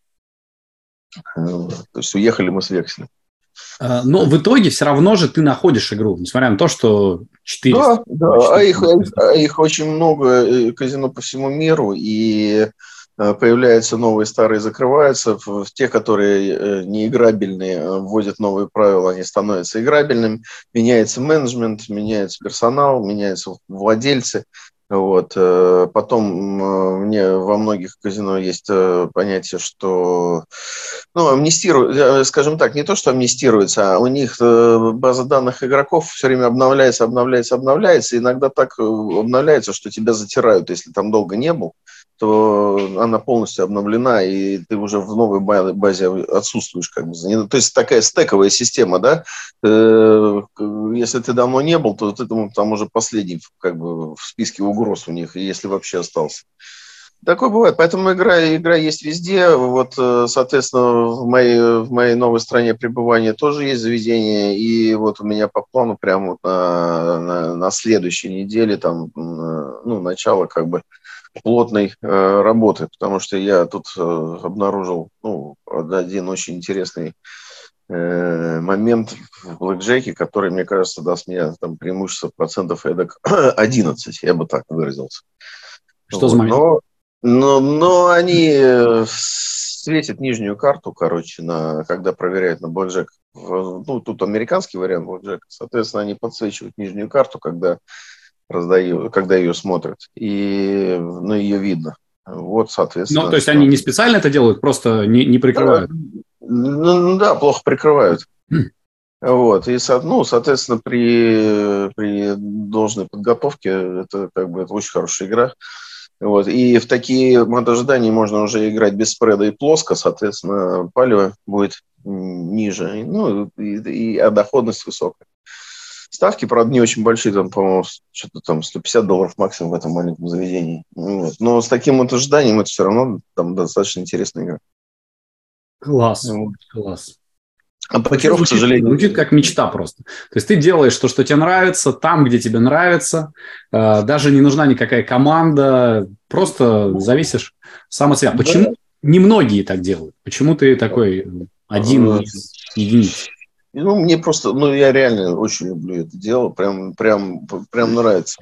То есть уехали мы с векселем. А, но в итоге все равно же ты находишь игру, несмотря на то, что 4. Да, да. А, их, а их очень много э, казино по всему миру, и э, появляются новые, старые закрываются. В, те, которые э, не играбельные, вводят новые правила, они становятся играбельными. Меняется менеджмент, меняется персонал, меняются владельцы. Вот. Э, потом э, мне во многих казино есть э, понятие, что ну, амнистируют, скажем так, не то, что амнистируется, а у них база данных игроков все время обновляется, обновляется, обновляется. Иногда так обновляется, что тебя затирают, если там долго не был то она полностью обновлена, и ты уже в новой базе отсутствуешь. Как бы. То есть такая стековая система, да? Э, если ты давно не был, то ты там уже последний как бы, в списке угроз у них, если вообще остался. Такое бывает. Поэтому игра, игра есть везде. Вот, э, соответственно, в моей, в моей новой стране пребывания тоже есть заведение. И вот у меня по плану прямо вот на, на, на следующей неделе, там, ну, начало как бы плотной э, работы, потому что я тут э, обнаружил ну, один очень интересный э, момент в блэкджеке, который, мне кажется, даст мне там преимущество процентов эдак 11, я бы так выразился. Что вот. за момент? Но, но, но они э, светят нижнюю карту, короче, на, когда проверяют на блэкджек. Ну, тут американский вариант блэкджека, соответственно, они подсвечивают нижнюю карту, когда раздаю, когда ее смотрят, и ну, ее видно. Вот, соответственно. Ну, то есть они не специально это делают, просто не, не прикрывают? Ну, ну да, плохо прикрывают. Хм. Вот, и, ну, соответственно, при, при должной подготовке это как бы это очень хорошая игра. Вот, и в такие мод ожиданий можно уже играть без спреда и плоско, соответственно, палево будет ниже, ну, и, и, а доходность высокая. Ставки, правда, не очень большие, там, по-моему, что-то там 150 долларов максимум в этом маленьком заведении. Вот. Но с таким вот ожиданием это все равно там достаточно интересная игра. Класс, вот. класс. А покеров, к сожалению... Звучит как мечта просто. То есть ты делаешь то, что тебе нравится, там, где тебе нравится. Э, даже не нужна никакая команда. Просто зависишь сам от себя. Почему да. немногие так делают? Почему ты такой один э, из единиц? Ну, мне просто, ну, я реально очень люблю это дело, прям, прям, прям нравится.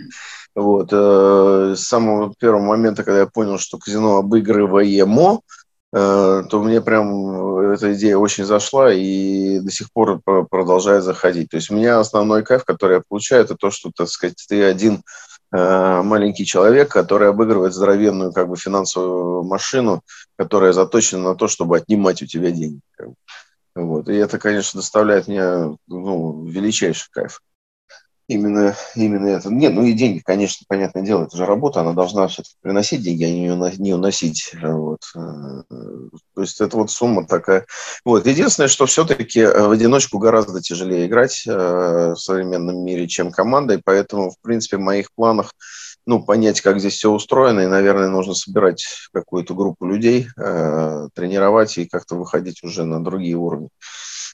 Вот. Э, с самого первого момента, когда я понял, что казино обыгрываемо, э, то мне прям эта идея очень зашла и до сих пор продолжает заходить. То есть у меня основной кайф, который я получаю, это то, что, так сказать, ты один э, маленький человек, который обыгрывает здоровенную как бы финансовую машину, которая заточена на то, чтобы отнимать у тебя деньги. Вот. И это, конечно, доставляет мне ну, величайший кайф. Именно, именно это. Нет, ну и деньги, конечно, понятное дело, это же работа, она должна все-таки приносить деньги, а не, уносить. Вот. То есть это вот сумма такая. Вот. Единственное, что все-таки э, в одиночку гораздо тяжелее играть э, в современном мире, чем командой, поэтому, в принципе, в моих планах ну, понять, как здесь все устроено, и, наверное, нужно собирать какую-то группу людей, э, тренировать и как-то выходить уже на другие уровни.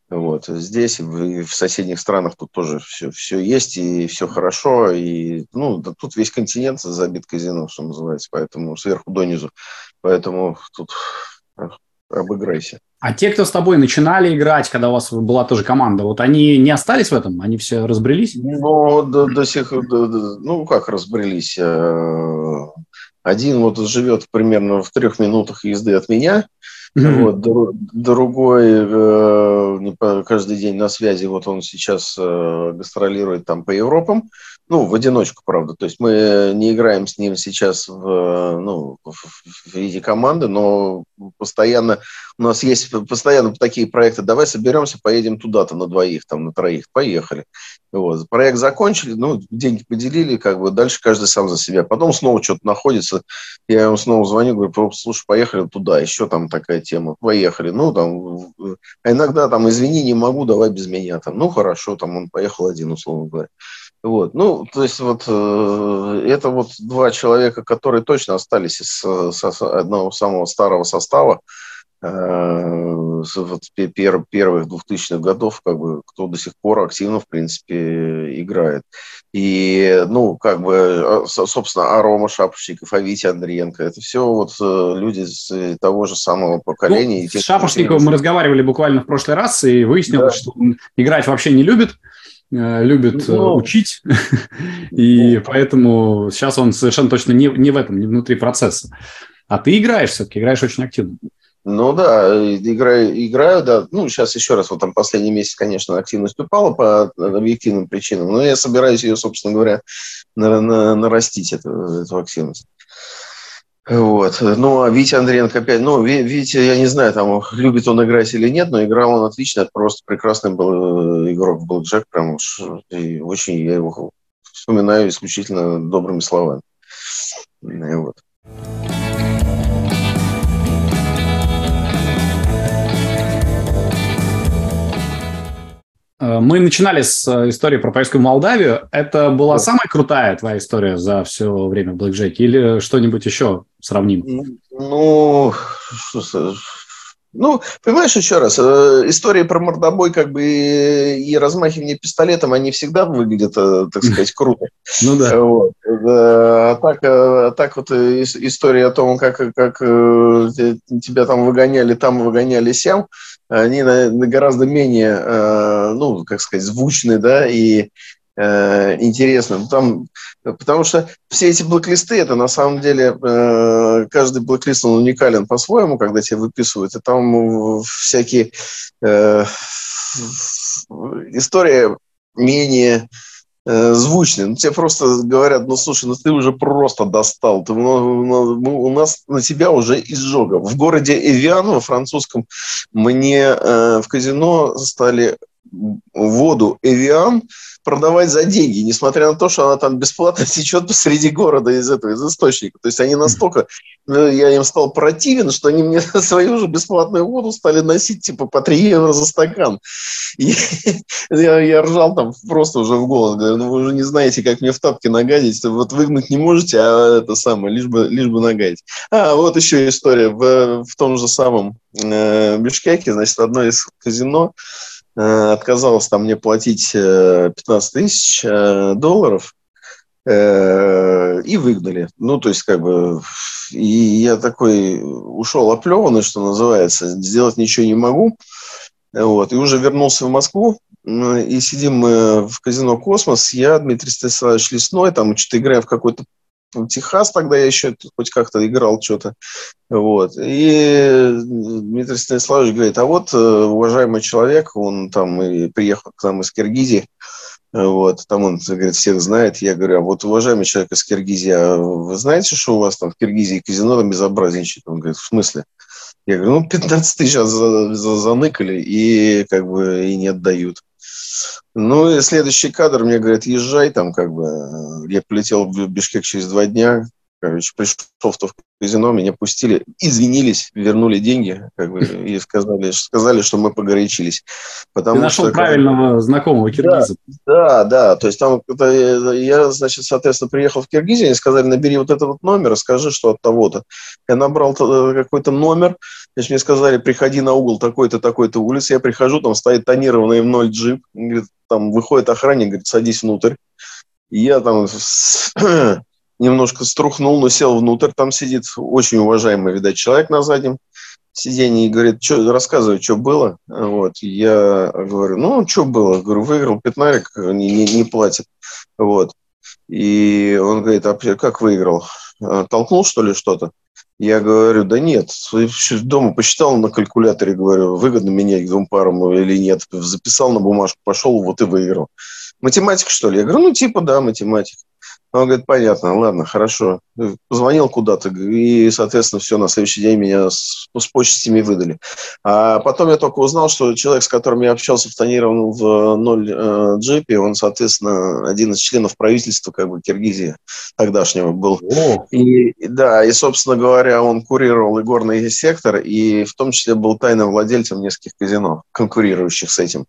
Вот. Здесь в, в соседних странах тут тоже все, все есть и все хорошо. И, ну, да, тут весь континент забит казино, что называется, поэтому сверху донизу. Поэтому тут обыграйся. А те, кто с тобой начинали играть, когда у вас была тоже команда, вот они не остались в этом? Они все разбрелись? Ну, до, до сих до, ну как разбрелись? Э, один вот живет примерно в трех минутах езды от меня. Вот, другой э, каждый день на связи, вот он сейчас э, гастролирует там по Европам, ну, в одиночку, правда. То есть мы не играем с ним сейчас в, ну, в виде команды, но постоянно у нас есть постоянно такие проекты. Давай соберемся, поедем туда-то на двоих, там на троих. Поехали. Вот. Проект закончили, ну, деньги поделили, как бы дальше каждый сам за себя. Потом снова что-то находится. Я ему снова звоню, говорю, слушай, поехали туда, еще там такая тема. Поехали. Ну, там, а иногда там, извини, не могу, давай без меня. Там, ну, хорошо, там он поехал один, условно говоря. Вот. Ну, то есть вот э, это вот два человека, которые точно остались из с, одного самого старого состава э, вот, пер, первых двухтысячных годов, как бы, кто до сих пор активно, в принципе, играет. И, ну, как бы, а, собственно, Арома Шапошников, а Витя Андриенко, это все вот э, люди с того же самого поколения. Ну, с Шапошниковым мы разговаривали буквально в прошлый раз, и выяснилось, да. что он играть вообще не любит, Э, любит ну, учить, и ну, поэтому сейчас он совершенно точно не, не в этом, не внутри процесса. А ты играешь все-таки, играешь очень активно. Ну да, играю, играю, да. Ну, сейчас еще раз, вот там последний месяц, конечно, активность упала по объективным причинам, но я собираюсь ее, собственно говоря, на, на, нарастить, эту, эту активность. Вот. Ну, а Витя Андреенко опять, ну, Витя, я не знаю, там, любит он играть или нет, но играл он отлично, просто прекрасный был э, игрок был Джек, прям уж, и очень я его вспоминаю исключительно добрыми словами. Вот. Мы начинали с э, истории про поездку в Молдавию. Это была самая крутая твоя история за все время в Блэкджеке или что-нибудь еще сравним? Ну, ну, понимаешь, еще раз, э, истории про мордобой как бы и размахивание пистолетом, они всегда выглядят, так сказать, круто. Ну да. Вот. А так, а так вот история о том, как, как тебя там выгоняли, там выгоняли, сям, они гораздо менее, э, ну, как сказать, звучные, да, и э, интересно. Там, потому что все эти блоклисты, это на самом деле, э, каждый блоклист, он уникален по-своему, когда тебе выписывают, и там всякие история менее э, звучные. Ну, тебе просто говорят, ну, слушай, ну, ты уже просто достал. Ты, ну, ну, у нас на тебя уже изжога. В городе Эвиан, во французском, мне э, в казино стали воду Эвиан продавать за деньги, несмотря на то, что она там бесплатно течет посреди города из этого, из источника. То есть они настолько, ну, я им стал противен, что они мне свою же бесплатную воду стали носить типа по 3 евро за стакан. И я, я ржал там просто уже в голос. Говорю, ну вы уже не знаете, как мне в тапке нагадить. Вот выгнуть не можете, а это самое, лишь бы, лишь бы нагадить. А, вот еще история. В, в том же самом э, Бишкеке, значит, одно из казино, отказалась там мне платить 15 э, тысяч э, долларов и выгнали. Ну, то есть, как бы, и я такой ушел оплеванный, что называется, сделать ничего не могу. Вот, и уже вернулся в Москву, и сидим мы в казино «Космос», я, Дмитрий Станиславович Лесной, там что-то играем в какой-то Техас тогда я еще хоть как-то играл что-то. Вот. И Дмитрий Станиславович говорит, а вот э, уважаемый человек, он там и приехал к нам из Киргизии, вот, там он, говорит, всех знает. Я говорю, а вот уважаемый человек из Киргизии, а вы знаете, что у вас там в Киргизии казино там безобразничает? Он говорит, в смысле? Я говорю, ну, 15 тысяч заныкали и как бы и не отдают. Ну и следующий кадр мне говорят, езжай там как бы. Я полетел в Бишкек через два дня, короче, пришел в то казино, меня пустили, извинились, вернули деньги, как бы, и сказали, сказали, что мы погорячились. Потому Ты нашел что, правильного как... знакомого киргиза. Да, да, да, то есть там это, я, значит, соответственно, приехал в Киргизию, они сказали, набери вот этот вот номер, скажи, что от того-то. Я набрал э, какой-то номер, значит, мне сказали, приходи на угол такой-то, такой-то улицы, я прихожу, там стоит тонированный М0 джип, говорит, там выходит охранник, говорит, садись внутрь. И я там немножко струхнул, но сел внутрь. Там сидит очень уважаемый, видать, человек на заднем сиденье и говорит, что, рассказывай, что было. Вот. Я говорю, ну, что было? Говорю, выиграл пятнарик, не, не, не платит. Вот. И он говорит, а как выиграл? А, толкнул, что ли, что-то? Я говорю, да нет, дома посчитал на калькуляторе, говорю, выгодно менять двум парам или нет. Записал на бумажку, пошел, вот и выиграл. Математика, что ли? Я говорю, ну, типа, да, математика. Он говорит, понятно, ладно, хорошо. Позвонил куда-то, и, соответственно, все, на следующий день меня с, с почестями выдали. А потом я только узнал, что человек, с которым я общался в тонированном в ноль э, джипе, он, соответственно, один из членов правительства как бы Киргизии тогдашнего был. О. И, да, и, собственно говоря, он курировал и горный сектор, и в том числе был тайным владельцем нескольких казино, конкурирующих с этим.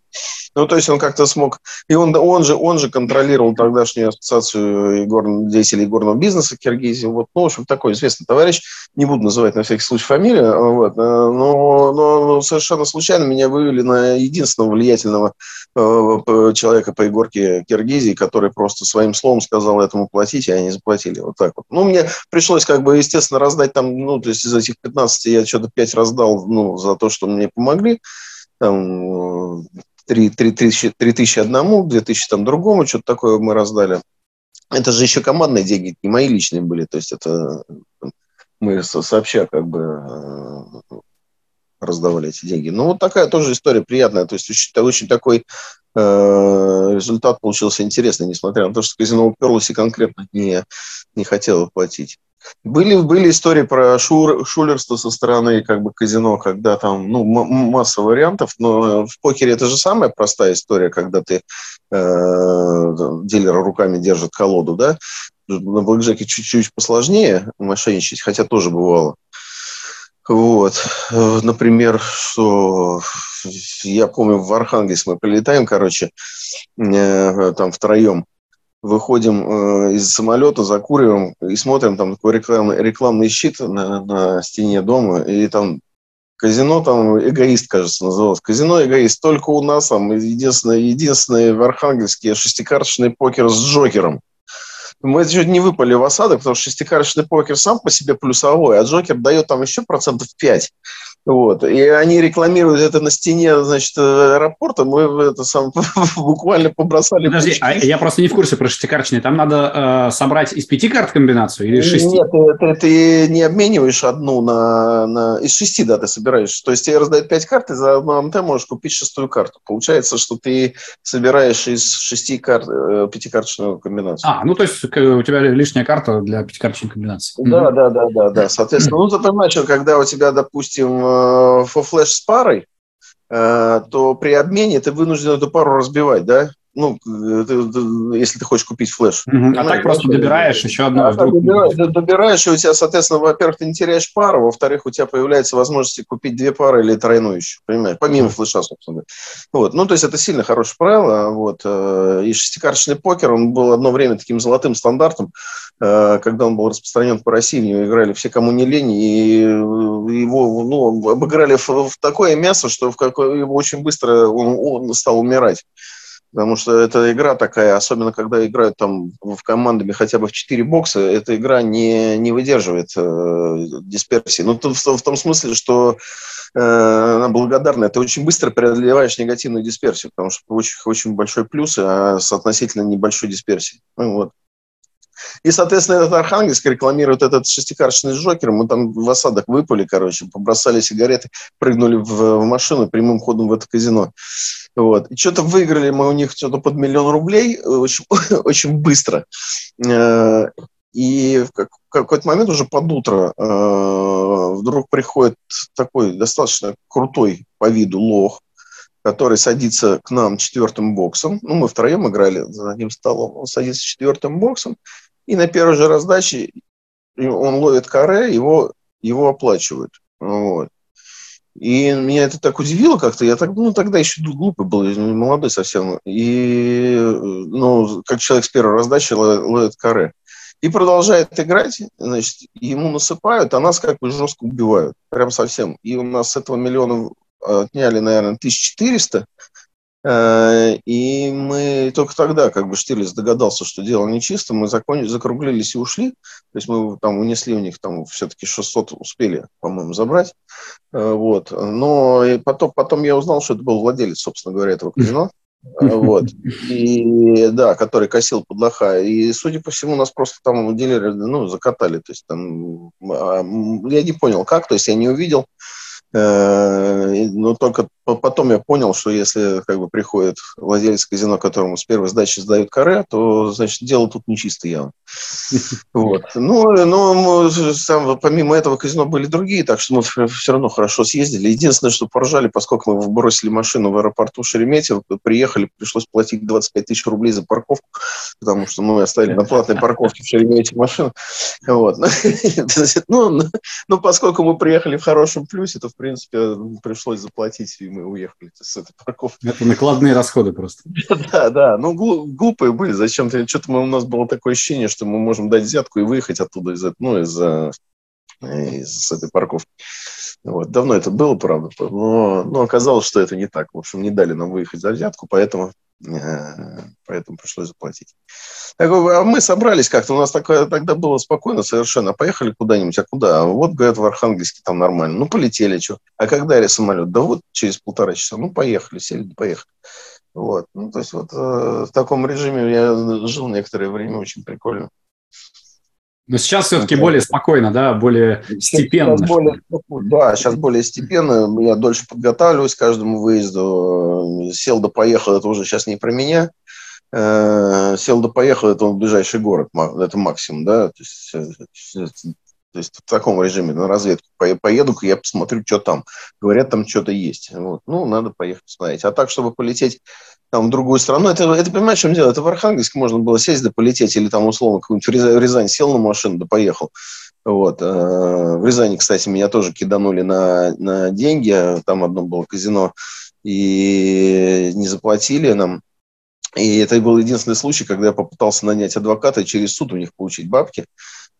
Ну, то есть он как-то смог... И он, он, же, он же контролировал тогдашнюю ассоциацию игор, деятелей горного бизнеса Киргизии. Вот, ну, в общем, такой известный товарищ. Не буду называть на всякий случай фамилию. Вот, э, но, но совершенно случайно меня вывели на единственного влиятельного э, человека по игорке Киргизии, который просто своим словом сказал этому платить, и они заплатили. Вот так вот. Ну, мне пришлось как бы, естественно, раздать там, ну, то есть из этих 15 я что-то 5 раздал, ну, за то, что мне помогли. Там, 3, 3, тысячи, 3 тысячи одному, 2 тысячи там другому, что-то такое мы раздали. Это же еще командные деньги, не мои личные были, то есть это мы сообща как бы э, раздавали эти деньги. Ну, вот такая тоже история приятная, то есть очень, очень такой э, результат получился интересный, несмотря на то, что казино уперлось и конкретно не, не хотело платить. Были, были истории про шур, шулерство со стороны как бы казино, когда там ну, масса вариантов, но в покере это же самая простая история, когда ты э, дилер руками держит колоду, да? На блэкджеке чуть-чуть посложнее мошенничать, хотя тоже бывало. Вот. Например, что я помню, в Архангельск мы прилетаем, короче, э, там втроем, выходим э, из самолета, закуриваем и смотрим, там такой рекламный, рекламный щит на, на стене дома, и там казино, там эгоист, кажется, называлось. Казино эгоист. Только у нас там единственное, единственное в Архангельске шестикарточный покер с Джокером. Мы чуть не выпали в осадок, потому что шестикарточный покер сам по себе плюсовой, а Джокер дает там еще процентов 5. Вот. И они рекламируют это на стене, значит, аэропорта. Мы это сам буквально побросали. Подожди, а я просто не в курсе про шестикарточные. Там надо э, собрать из пяти карт комбинацию или из шести? Нет, ты, ты не обмениваешь одну на, на... Из шести, да, ты собираешь. То есть тебе раздают пять карт, и за одну МТ можешь купить шестую карту. Получается, что ты собираешь из шести карт э, пятикарточную комбинацию. А, ну то есть у тебя лишняя карта для пятикарточной комбинации. Да, mm-hmm. да, да, да, да. Соответственно, ну, ты понимаешь, когда у тебя, допустим, флеш с парой, э, то при обмене ты вынужден эту пару разбивать, да? Ну, если ты хочешь купить флеш. Угу. А так просто добираешь еще одно. А вдруг... добираешь, добираешь, и у тебя, соответственно, во-первых, ты не теряешь пару, во-вторых, у тебя появляется возможность купить две пары или тройную еще, понимаешь, помимо флеша, собственно. Вот. Ну, то есть это сильно хорошее правило. Вот. Э, и шестикарточный покер, он был одно время таким золотым стандартом, э, когда он был распространен по России, в него играли все, кому не лень, и его ну, обыграли в, в такое мясо, что в какое, очень быстро он, он стал умирать. Потому что эта игра такая, особенно когда играют там в командами хотя бы в 4 бокса, эта игра не, не выдерживает э, дисперсии. Ну, в, в том смысле, что э, она благодарна. Ты очень быстро преодолеваешь негативную дисперсию, потому что очень, очень большой плюс, а с относительно небольшой дисперсией. Ну, вот. И, соответственно, этот Архангельск рекламирует этот шестикарочный Джокер. Мы там в осадок выпали, короче, побросали сигареты, прыгнули в, в машину прямым ходом в это казино. Вот. И что-то выиграли мы у них что-то под миллион рублей очень, очень быстро. Э, и в какой-то момент уже под утро э, вдруг приходит такой достаточно крутой по виду лох, который садится к нам четвертым боксом. Ну, мы втроем играли за одним столом. Он садится четвертым боксом, и на первой же раздаче он ловит каре, его, его оплачивают. Вот. И меня это так удивило как-то. Я так, ну, тогда еще глупый был, молодой совсем. И, ну, как человек с первой раздачи ловит каре. И продолжает играть, значит, ему насыпают, а нас как бы жестко убивают. Прям совсем. И у нас с этого миллиона отняли, наверное, 1400. Э, и мы только тогда, как бы Штирлиц догадался, что дело нечисто, мы закончили, закруглились и ушли. То есть мы там унесли у них там все-таки 600 успели, по-моему, забрать. Э, вот. Но потом, потом я узнал, что это был владелец, собственно говоря, этого казино. Вот. И, да, который косил под лоха. И, судя по всему, нас просто там дилеры, ну, закатали. То есть там, а, я не понял, как, то есть я не увидел. Э, но только потом я понял, что если как бы приходит владелец казино, которому с первой сдачи сдают каре, то, значит, дело тут нечисто явно. Вот. Ну, но сам, помимо этого казино были другие, так что мы все равно хорошо съездили. Единственное, что поржали, поскольку мы бросили машину в аэропорту Шереметьево, приехали, пришлось платить 25 тысяч рублей за парковку, потому что мы оставили на платной парковке в Шереметьево машину. Вот. Ну, ну, поскольку мы приехали в хорошем плюсе, то, в принципе, пришлось заплатить, и мы уехали с этой парковки. Это накладные расходы просто. Да, да, ну глупые были, зачем-то, что-то у нас было такое ощущение, что мы можем дать взятку и выехать оттуда из, ну, из, из этой парковки. Вот. Давно это было, правда, но, но оказалось, что это не так. В общем, не дали нам выехать за взятку, поэтому Э, поэтому пришлось заплатить. Так, а мы собрались как-то, у нас такое, тогда было спокойно совершенно. Поехали куда-нибудь, а куда? Вот, говорят, в Архангельске там нормально. Ну, полетели, что. А когда я самолет? Да вот через полтора часа. Ну, поехали, сели, поехали. Вот. Ну, то есть вот э, в таком режиме я жил некоторое время, очень прикольно. Но сейчас все-таки более спокойно, да, более степенно. Сейчас более, да, сейчас более степенно. Я дольше подготавливаюсь к каждому выезду. Сел да поехал, это уже сейчас не про меня. Э, сел да поехал, это он ближайший город, это максимум, да. То есть, э, то есть в таком режиме на разведку поеду-ка, я посмотрю, что там. Говорят, там что-то есть. Вот. Ну, надо поехать посмотреть. А так, чтобы полететь там, в другую страну. Это, это понимаешь, чем дело? Это в Архангельск можно было сесть да полететь, или там, условно, какую-нибудь в Рязань сел на машину да поехал. Вот. Э, в Рязани, кстати, меня тоже киданули на, на деньги. Там одно было казино, и не заплатили нам. И это был единственный случай, когда я попытался нанять адвоката и через суд у них получить бабки.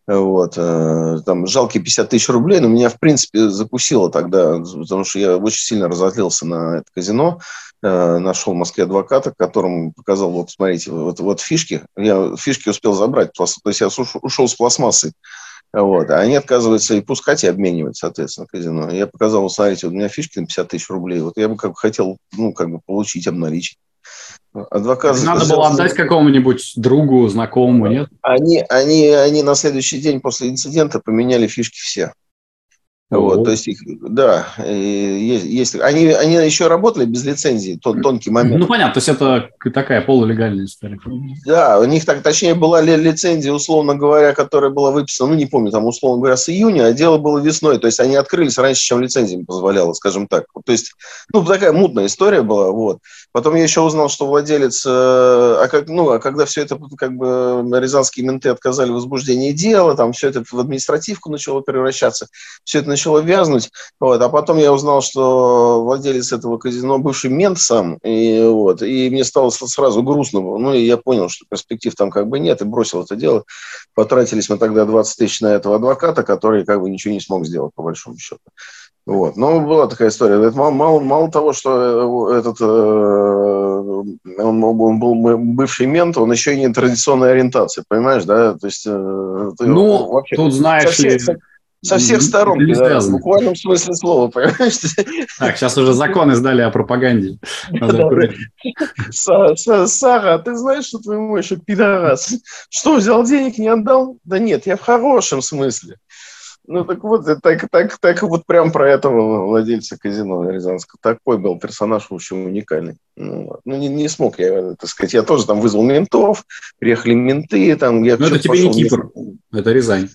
Вот, э, там жалкие 50 тысяч рублей, но меня, в принципе, закусило тогда, потому что я очень сильно разозлился на это казино. Э, нашел в Москве адвоката, которому показал, вот смотрите, вот, вот фишки, я фишки успел забрать, то есть я ушел с пластмассой, вот, а они отказываются и пускать, и обменивать, соответственно, казино. Я показал, смотрите, у меня фишки на 50 тысяч рублей, вот я бы как бы хотел, ну, как бы получить, обналичить. Адвокат... Надо было отдать какому-нибудь другу, знакомому, нет? Они, они, они на следующий день после инцидента поменяли фишки все. Вот, то есть, их, да, есть, есть, они, они еще работали без лицензии, тот тонкий момент. Ну, понятно, то есть это такая полулегальная история. Да, у них так, точнее, была лицензия, условно говоря, которая была выписана, ну, не помню, там, условно говоря, с июня, а дело было весной, то есть они открылись раньше, чем лицензия им позволяла, скажем так. То есть, ну, такая мутная история была, вот. Потом я еще узнал, что владелец, э, а, как, ну, а когда все это, как бы, рязанские менты отказали в возбуждении дела, там все это в административку начало превращаться, все это начало вязнуть. Вот. А потом я узнал, что владелец этого казино бывший мент сам. И, вот, и мне стало сразу грустно. Ну, и я понял, что перспектив там как бы нет, и бросил это дело. Потратились мы тогда 20 тысяч на этого адвоката, который как бы ничего не смог сделать, по большому счету. Вот. Но была такая история. Это мало, мало, мало того, что э, этот, э, он, он был бывший мент, он еще и не традиционной ориентации, понимаешь, да? То есть, э, ну, вообще, тут знаешь ли... Со всех сторон, да, в буквальном смысле слова, понимаешь? Так, сейчас уже закон издали о пропаганде. Сара, ты знаешь, что твой мой еще пидорас? Что, взял денег, не отдал? Да нет, я в хорошем смысле. Ну, так вот, так, так, так вот прям про этого владельца казино Рязанского. Такой был персонаж, в общем, уникальный. Ну, ну не, не смог я, так сказать, я тоже там вызвал ментов, приехали менты, там... Я ну, это тебе не Кипр, это Рязань.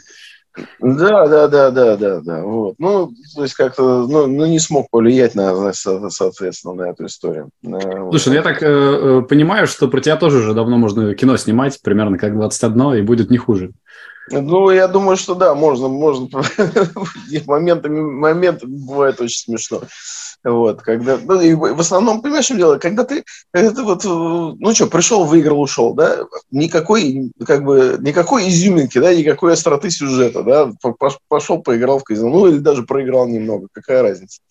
Да, да, да, да, да, да. Вот. Ну, то есть как-то, ну, ну, не смог повлиять на, соответственно, на эту историю. Слушай, ну я так э, э, понимаю, что про тебя тоже уже давно можно кино снимать, примерно как 21, и будет не хуже. Ну, я думаю, что да, можно, можно. моментами, моменты бывает очень смешно. Вот, когда, ну, и в основном, понимаешь, что дело, когда ты, это вот, ну что, пришел, выиграл, ушел, да, никакой, как бы, никакой изюминки, да, никакой остроты сюжета, да, пошел, поиграл в казино, ну, или даже проиграл немного, какая разница,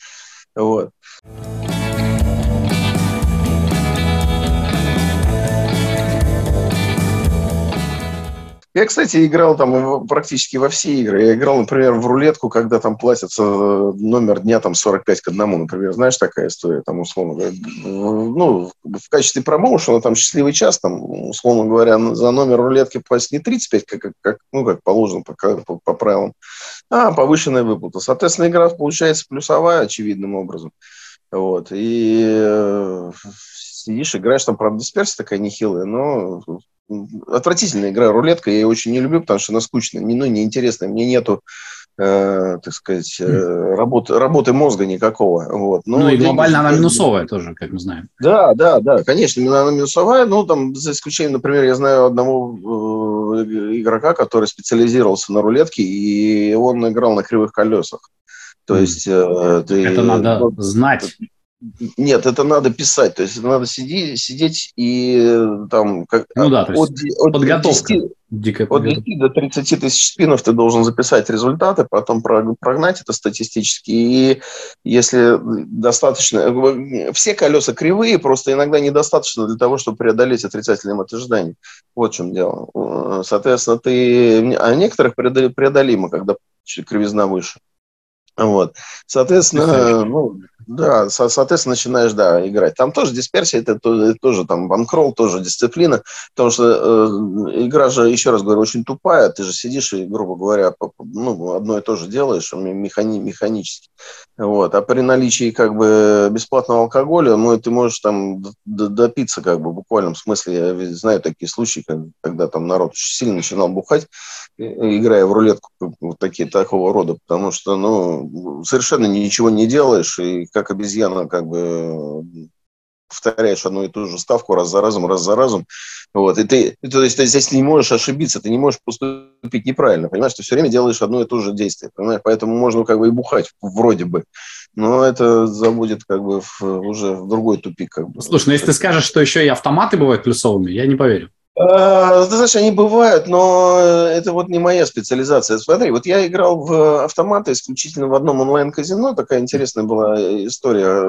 вот. Я, кстати, играл там практически во все игры. Я играл, например, в рулетку, когда там платится э, номер дня там 45 к одному, например. Знаешь, такая история, там, условно говоря. Ну, в качестве промоушена, там, счастливый час, там, условно говоря, за номер рулетки платить не 35, как, как, ну, как положено по, по, по правилам, а повышенная выплата. Соответственно, игра получается плюсовая, очевидным образом. Вот. И э, сидишь, играешь, там, правда, дисперсия такая нехилая, но отвратительная игра рулетка, я ее очень не люблю, потому что она скучная, не, ну, неинтересная, мне нету э, так сказать, э, работы, работы мозга никакого. Вот. Но ну и глобально она минусовая тоже, как мы знаем. Да, да, да, конечно, она минусовая, ну, там, за исключением, например, я знаю одного э, игрока, который специализировался на рулетке, и он играл на кривых колесах. То есть... Э, ты, Это надо знать. Нет, это надо писать, то есть это надо сидеть, сидеть и э, там как, ну да, то есть от, подготовка, от 10, от 10 до 30 тысяч спинов ты должен записать результаты, потом прогнать это статистически, и если достаточно, э, все колеса кривые, просто иногда недостаточно для того, чтобы преодолеть отрицательное ожидания. Вот в чем дело. Э, соответственно, ты, а некоторых преодолимо, когда кривизна выше. Вот. Соответственно, ну, да, соответственно, начинаешь, да, играть. Там тоже дисперсия, это, это тоже там банкролл, тоже дисциплина, потому что э, игра же, еще раз говорю, очень тупая, ты же сидишь и, грубо говоря, ну, одно и то же делаешь механи, механически. Вот. А при наличии как бы бесплатного алкоголя, ну, ты можешь там допиться как бы в буквальном смысле. Я знаю такие случаи, когда там народ очень сильно начинал бухать, играя в рулетку вот такие, такого рода, потому что, ну, совершенно ничего не делаешь, и как обезьяна как бы повторяешь одну и ту же ставку раз за разом, раз за разом. Вот. И ты, то есть, ты здесь не можешь ошибиться, ты не можешь поступить неправильно, понимаешь, ты все время делаешь одно и то же действие, понимаешь, поэтому можно как бы и бухать вроде бы, но это заводит как бы в, уже в другой тупик. Как бы. Слушай, ну если ты скажешь, что еще и автоматы бывают плюсовыми, я не поверю. А, ты знаешь, они бывают, но это вот не моя специализация. Смотри, вот я играл в автоматы исключительно в одном онлайн-казино. Такая интересная была история.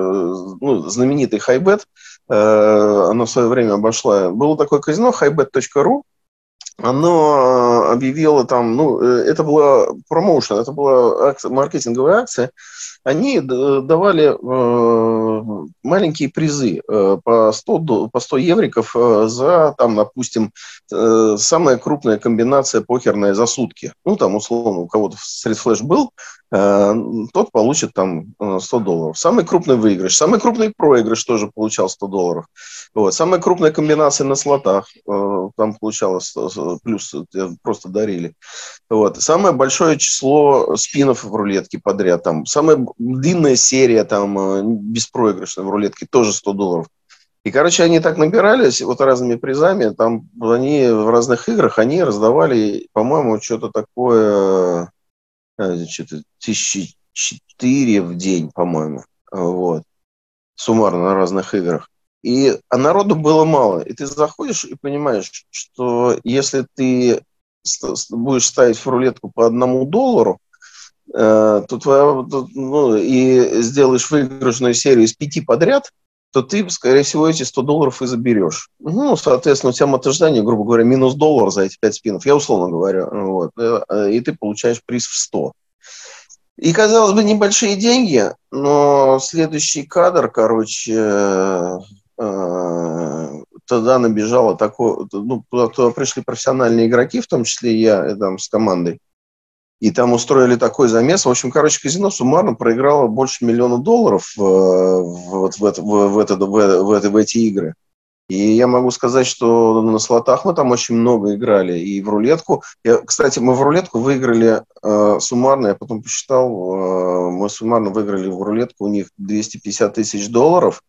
Ну, знаменитый Хайбет. Э, оно в свое время обошла. Было такое казино highbet.ru оно объявило там, ну, э, это была промоушен, это была акция, маркетинговая акция, они давали э, маленькие призы э, по 100, по 100 евриков э, за, там, допустим, э, самая крупная комбинация покерная за сутки. Ну, там, условно, у кого-то флеш был, Э, тот получит там 100 э, долларов. Самый крупный выигрыш, самый крупный проигрыш тоже получал 100 долларов. Вот. Самая крупная комбинация на слотах, э, там получалось плюс, просто дарили. Вот. Самое большое число спинов в рулетке подряд, там. самая длинная серия там беспроигрышная в рулетке, тоже 100 долларов. И, короче, они так набирались вот разными призами, там они в разных играх, они раздавали, по-моему, что-то такое что-то тысячи четыре в день, по-моему, вот, суммарно на разных играх. И, а народу было мало. И ты заходишь и понимаешь, что если ты будешь ставить в рулетку по одному доллару, э, то твоя, ну, и сделаешь выигрышную серию из пяти подряд, то ты, скорее всего, эти 100 долларов и заберешь. Ну, соответственно, у тебя мотождание, грубо говоря, минус доллар за эти 5 спинов, я условно говорю, вот, э, и ты получаешь приз в 100. И, казалось бы, небольшие деньги, но следующий кадр, короче, э, тогда набежало такое, ну, туда, пришли профессиональные игроки, в том числе я там, с командой, и там устроили такой замес. В общем, короче, казино суммарно проиграло больше миллиона долларов э, вот в, это, в, это, в, в, это, в эти игры. И я могу сказать, что на слотах мы там очень много играли. И в рулетку. Я, кстати, мы в рулетку выиграли э, суммарно, я потом посчитал, э, мы суммарно выиграли в рулетку у них 250 тысяч долларов.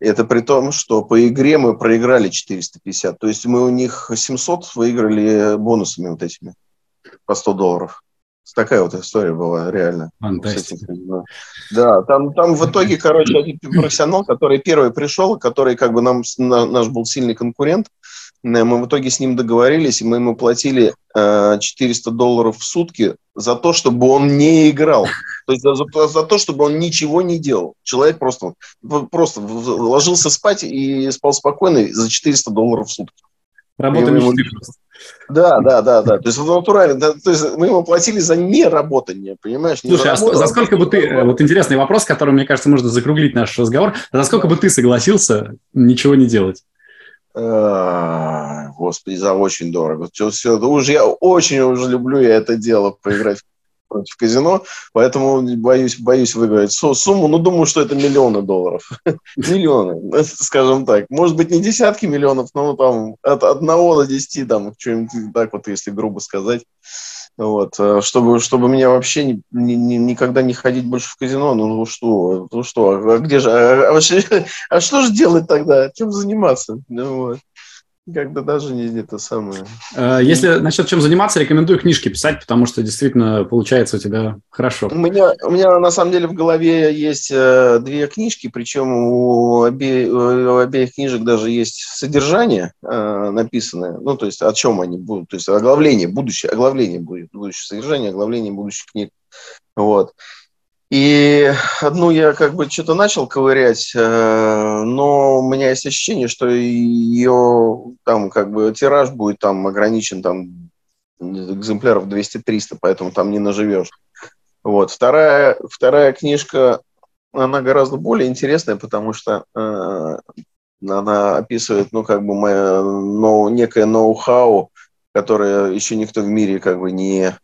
Это при том, что по игре мы проиграли 450. То есть мы у них 700 выиграли бонусами вот этими по 100 долларов. Такая вот история была, реально. Фантастика. Да, там, там в итоге, короче, один профессионал, который первый пришел, который как бы нам, наш был сильный конкурент, э, мы в итоге с ним договорились, и мы ему платили 400 э, долларов в сутки за то, чтобы он не играл. То есть за, за то, чтобы он ничего не делал. Человек просто, просто ложился спать и спал спокойно за 400 долларов в сутки. Работа мечты просто. Да, да, да, да. То есть натурально, да, то есть мы ему платили за неработание, понимаешь? Не Слушай, за, а за сколько бы ты, вот интересный вопрос, который, мне кажется, можно закруглить наш разговор, за сколько бы ты согласился ничего не делать? Господи, за очень дорого. Все, все, уже я очень уже люблю я это дело, поиграть против казино, поэтому боюсь, боюсь выиграть сумму, ну, думаю, что это миллионы долларов. миллионы, скажем так. Может быть, не десятки миллионов, но там от одного до десяти, там, что-нибудь так вот, если грубо сказать. Вот, э, чтобы, чтобы мне вообще ни, ни, никогда не ходить больше в казино, ну, ну что, ну что, а где же, а, а, а что же делать тогда, чем заниматься? Ну, вот. Когда даже не это самое. Э, если насчет чем заниматься, рекомендую книжки писать, потому что действительно получается у тебя хорошо. У меня, у меня на самом деле в голове есть э, две книжки, причем у, обе, у обеих книжек даже есть содержание э, написанное. Ну, то есть о чем они будут. То есть оглавление, будущее, оглавление будет, будущее содержание, оглавление будущих книг. Вот. И одну я как бы что-то начал ковырять, э, но у меня есть ощущение, что ее там как бы тираж будет там ограничен там экземпляров 200-300, поэтому там не наживешь. Вот. Вторая, вторая книжка, она гораздо более интересная, потому что э, она описывает, ну, как бы, мое, но, некое ноу-хау, которое еще никто в мире как бы не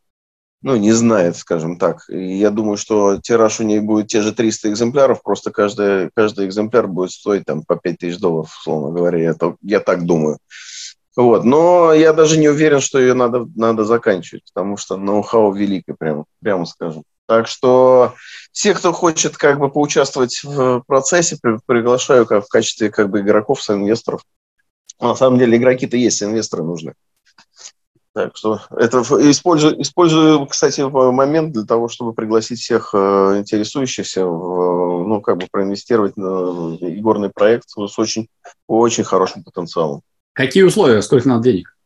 ну, не знает, скажем так. И я думаю, что тираж у нее будет те же 300 экземпляров, просто каждый, каждый экземпляр будет стоить там по 5 тысяч долларов, условно говоря. Я, я так думаю. Вот. Но я даже не уверен, что ее надо, надо заканчивать, потому что ноу-хау великое, прямо, прямо скажем. Так что все, кто хочет как бы поучаствовать в процессе, приглашаю как в качестве как бы игроков, инвесторов. На самом деле игроки-то есть, инвесторы нужны. Так что это использую, использую, кстати, момент для того, чтобы пригласить всех э, интересующихся, в, ну, как бы проинвестировать на игорный проект с очень, очень хорошим потенциалом. Какие условия? Сколько надо денег?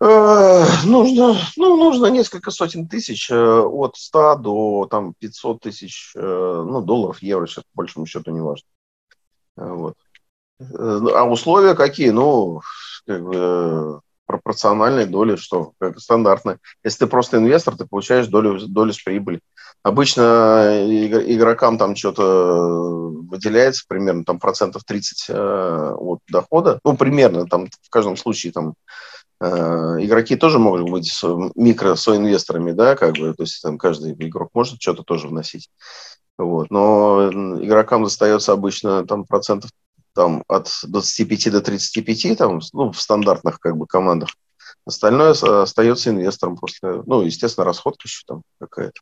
Э, нужно, ну, нужно несколько сотен тысяч, э, от 100 до там, 500 тысяч ну, долларов, евро, сейчас по большому счету не важно. Вот. А условия какие? Ну, как бы, пропорциональной доли, что как стандартно. Если ты просто инвестор, ты получаешь долю, долю с прибыли. Обычно игрокам там что-то выделяется примерно там процентов 30 э, от дохода. Ну, примерно там в каждом случае там э, игроки тоже могут быть микро соинвесторами, да, как бы, то есть там каждый игрок может что-то тоже вносить. Вот. Но игрокам достается обычно там процентов там от 25 до 35, там, ну, в стандартных как бы командах. Остальное остается инвестором после, ну, естественно, расходка еще там какая-то.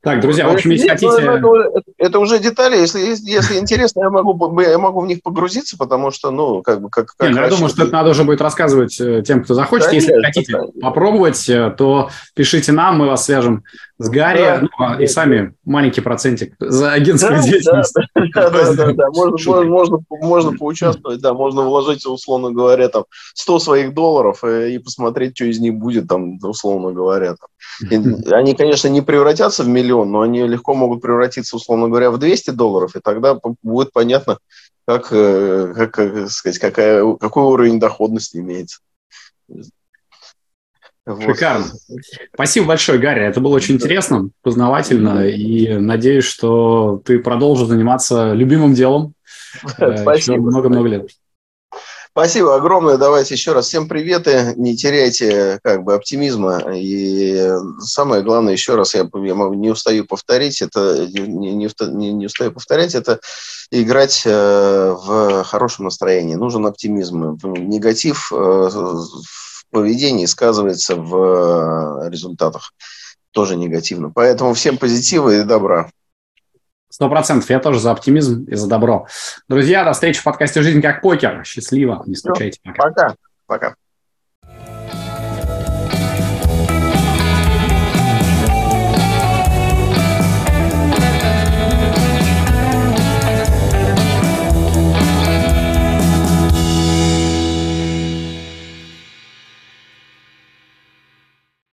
Так, друзья, в общем, если хотите... Это, это уже детали, если, если интересно, я могу, я могу в них погрузиться, потому что, ну, как бы... Как, как Не, ну, я думаю, что это надо уже будет рассказывать э, тем, кто захочет. Конечно, если хотите конечно. попробовать, э, то пишите нам, мы вас свяжем с Гарри, да, ну, а, и сами маленький процентик за агентскую да, деятельность. Да, да, да, да, можно, можно, можно поучаствовать, да, можно вложить, условно говоря, там 100 своих долларов и, и посмотреть, что из них будет, там, условно говоря. Там. И они, конечно, не превратятся в миллион, но они легко могут превратиться, условно говоря, в 200 долларов, и тогда будет понятно, как, э, как, как сказать, какая, какой уровень доходности имеется. Вот. Шикарно. Спасибо большое, Гарри. Это было очень интересно, познавательно. И надеюсь, что ты продолжишь заниматься любимым делом э, Спасибо. много-много лет. Спасибо огромное. Давайте еще раз всем приветы. Не теряйте как бы оптимизма. И самое главное, еще раз, я, я не устаю повторить, это не, не, не, устаю повторять, это играть э, в хорошем настроении. Нужен оптимизм. Негатив поведении сказывается в э, результатах тоже негативно. Поэтому всем позитива и добра. Сто процентов. Я тоже за оптимизм и за добро. Друзья, до встречи в подкасте «Жизнь как покер». Счастливо. Не скучайте. Пока. Пока.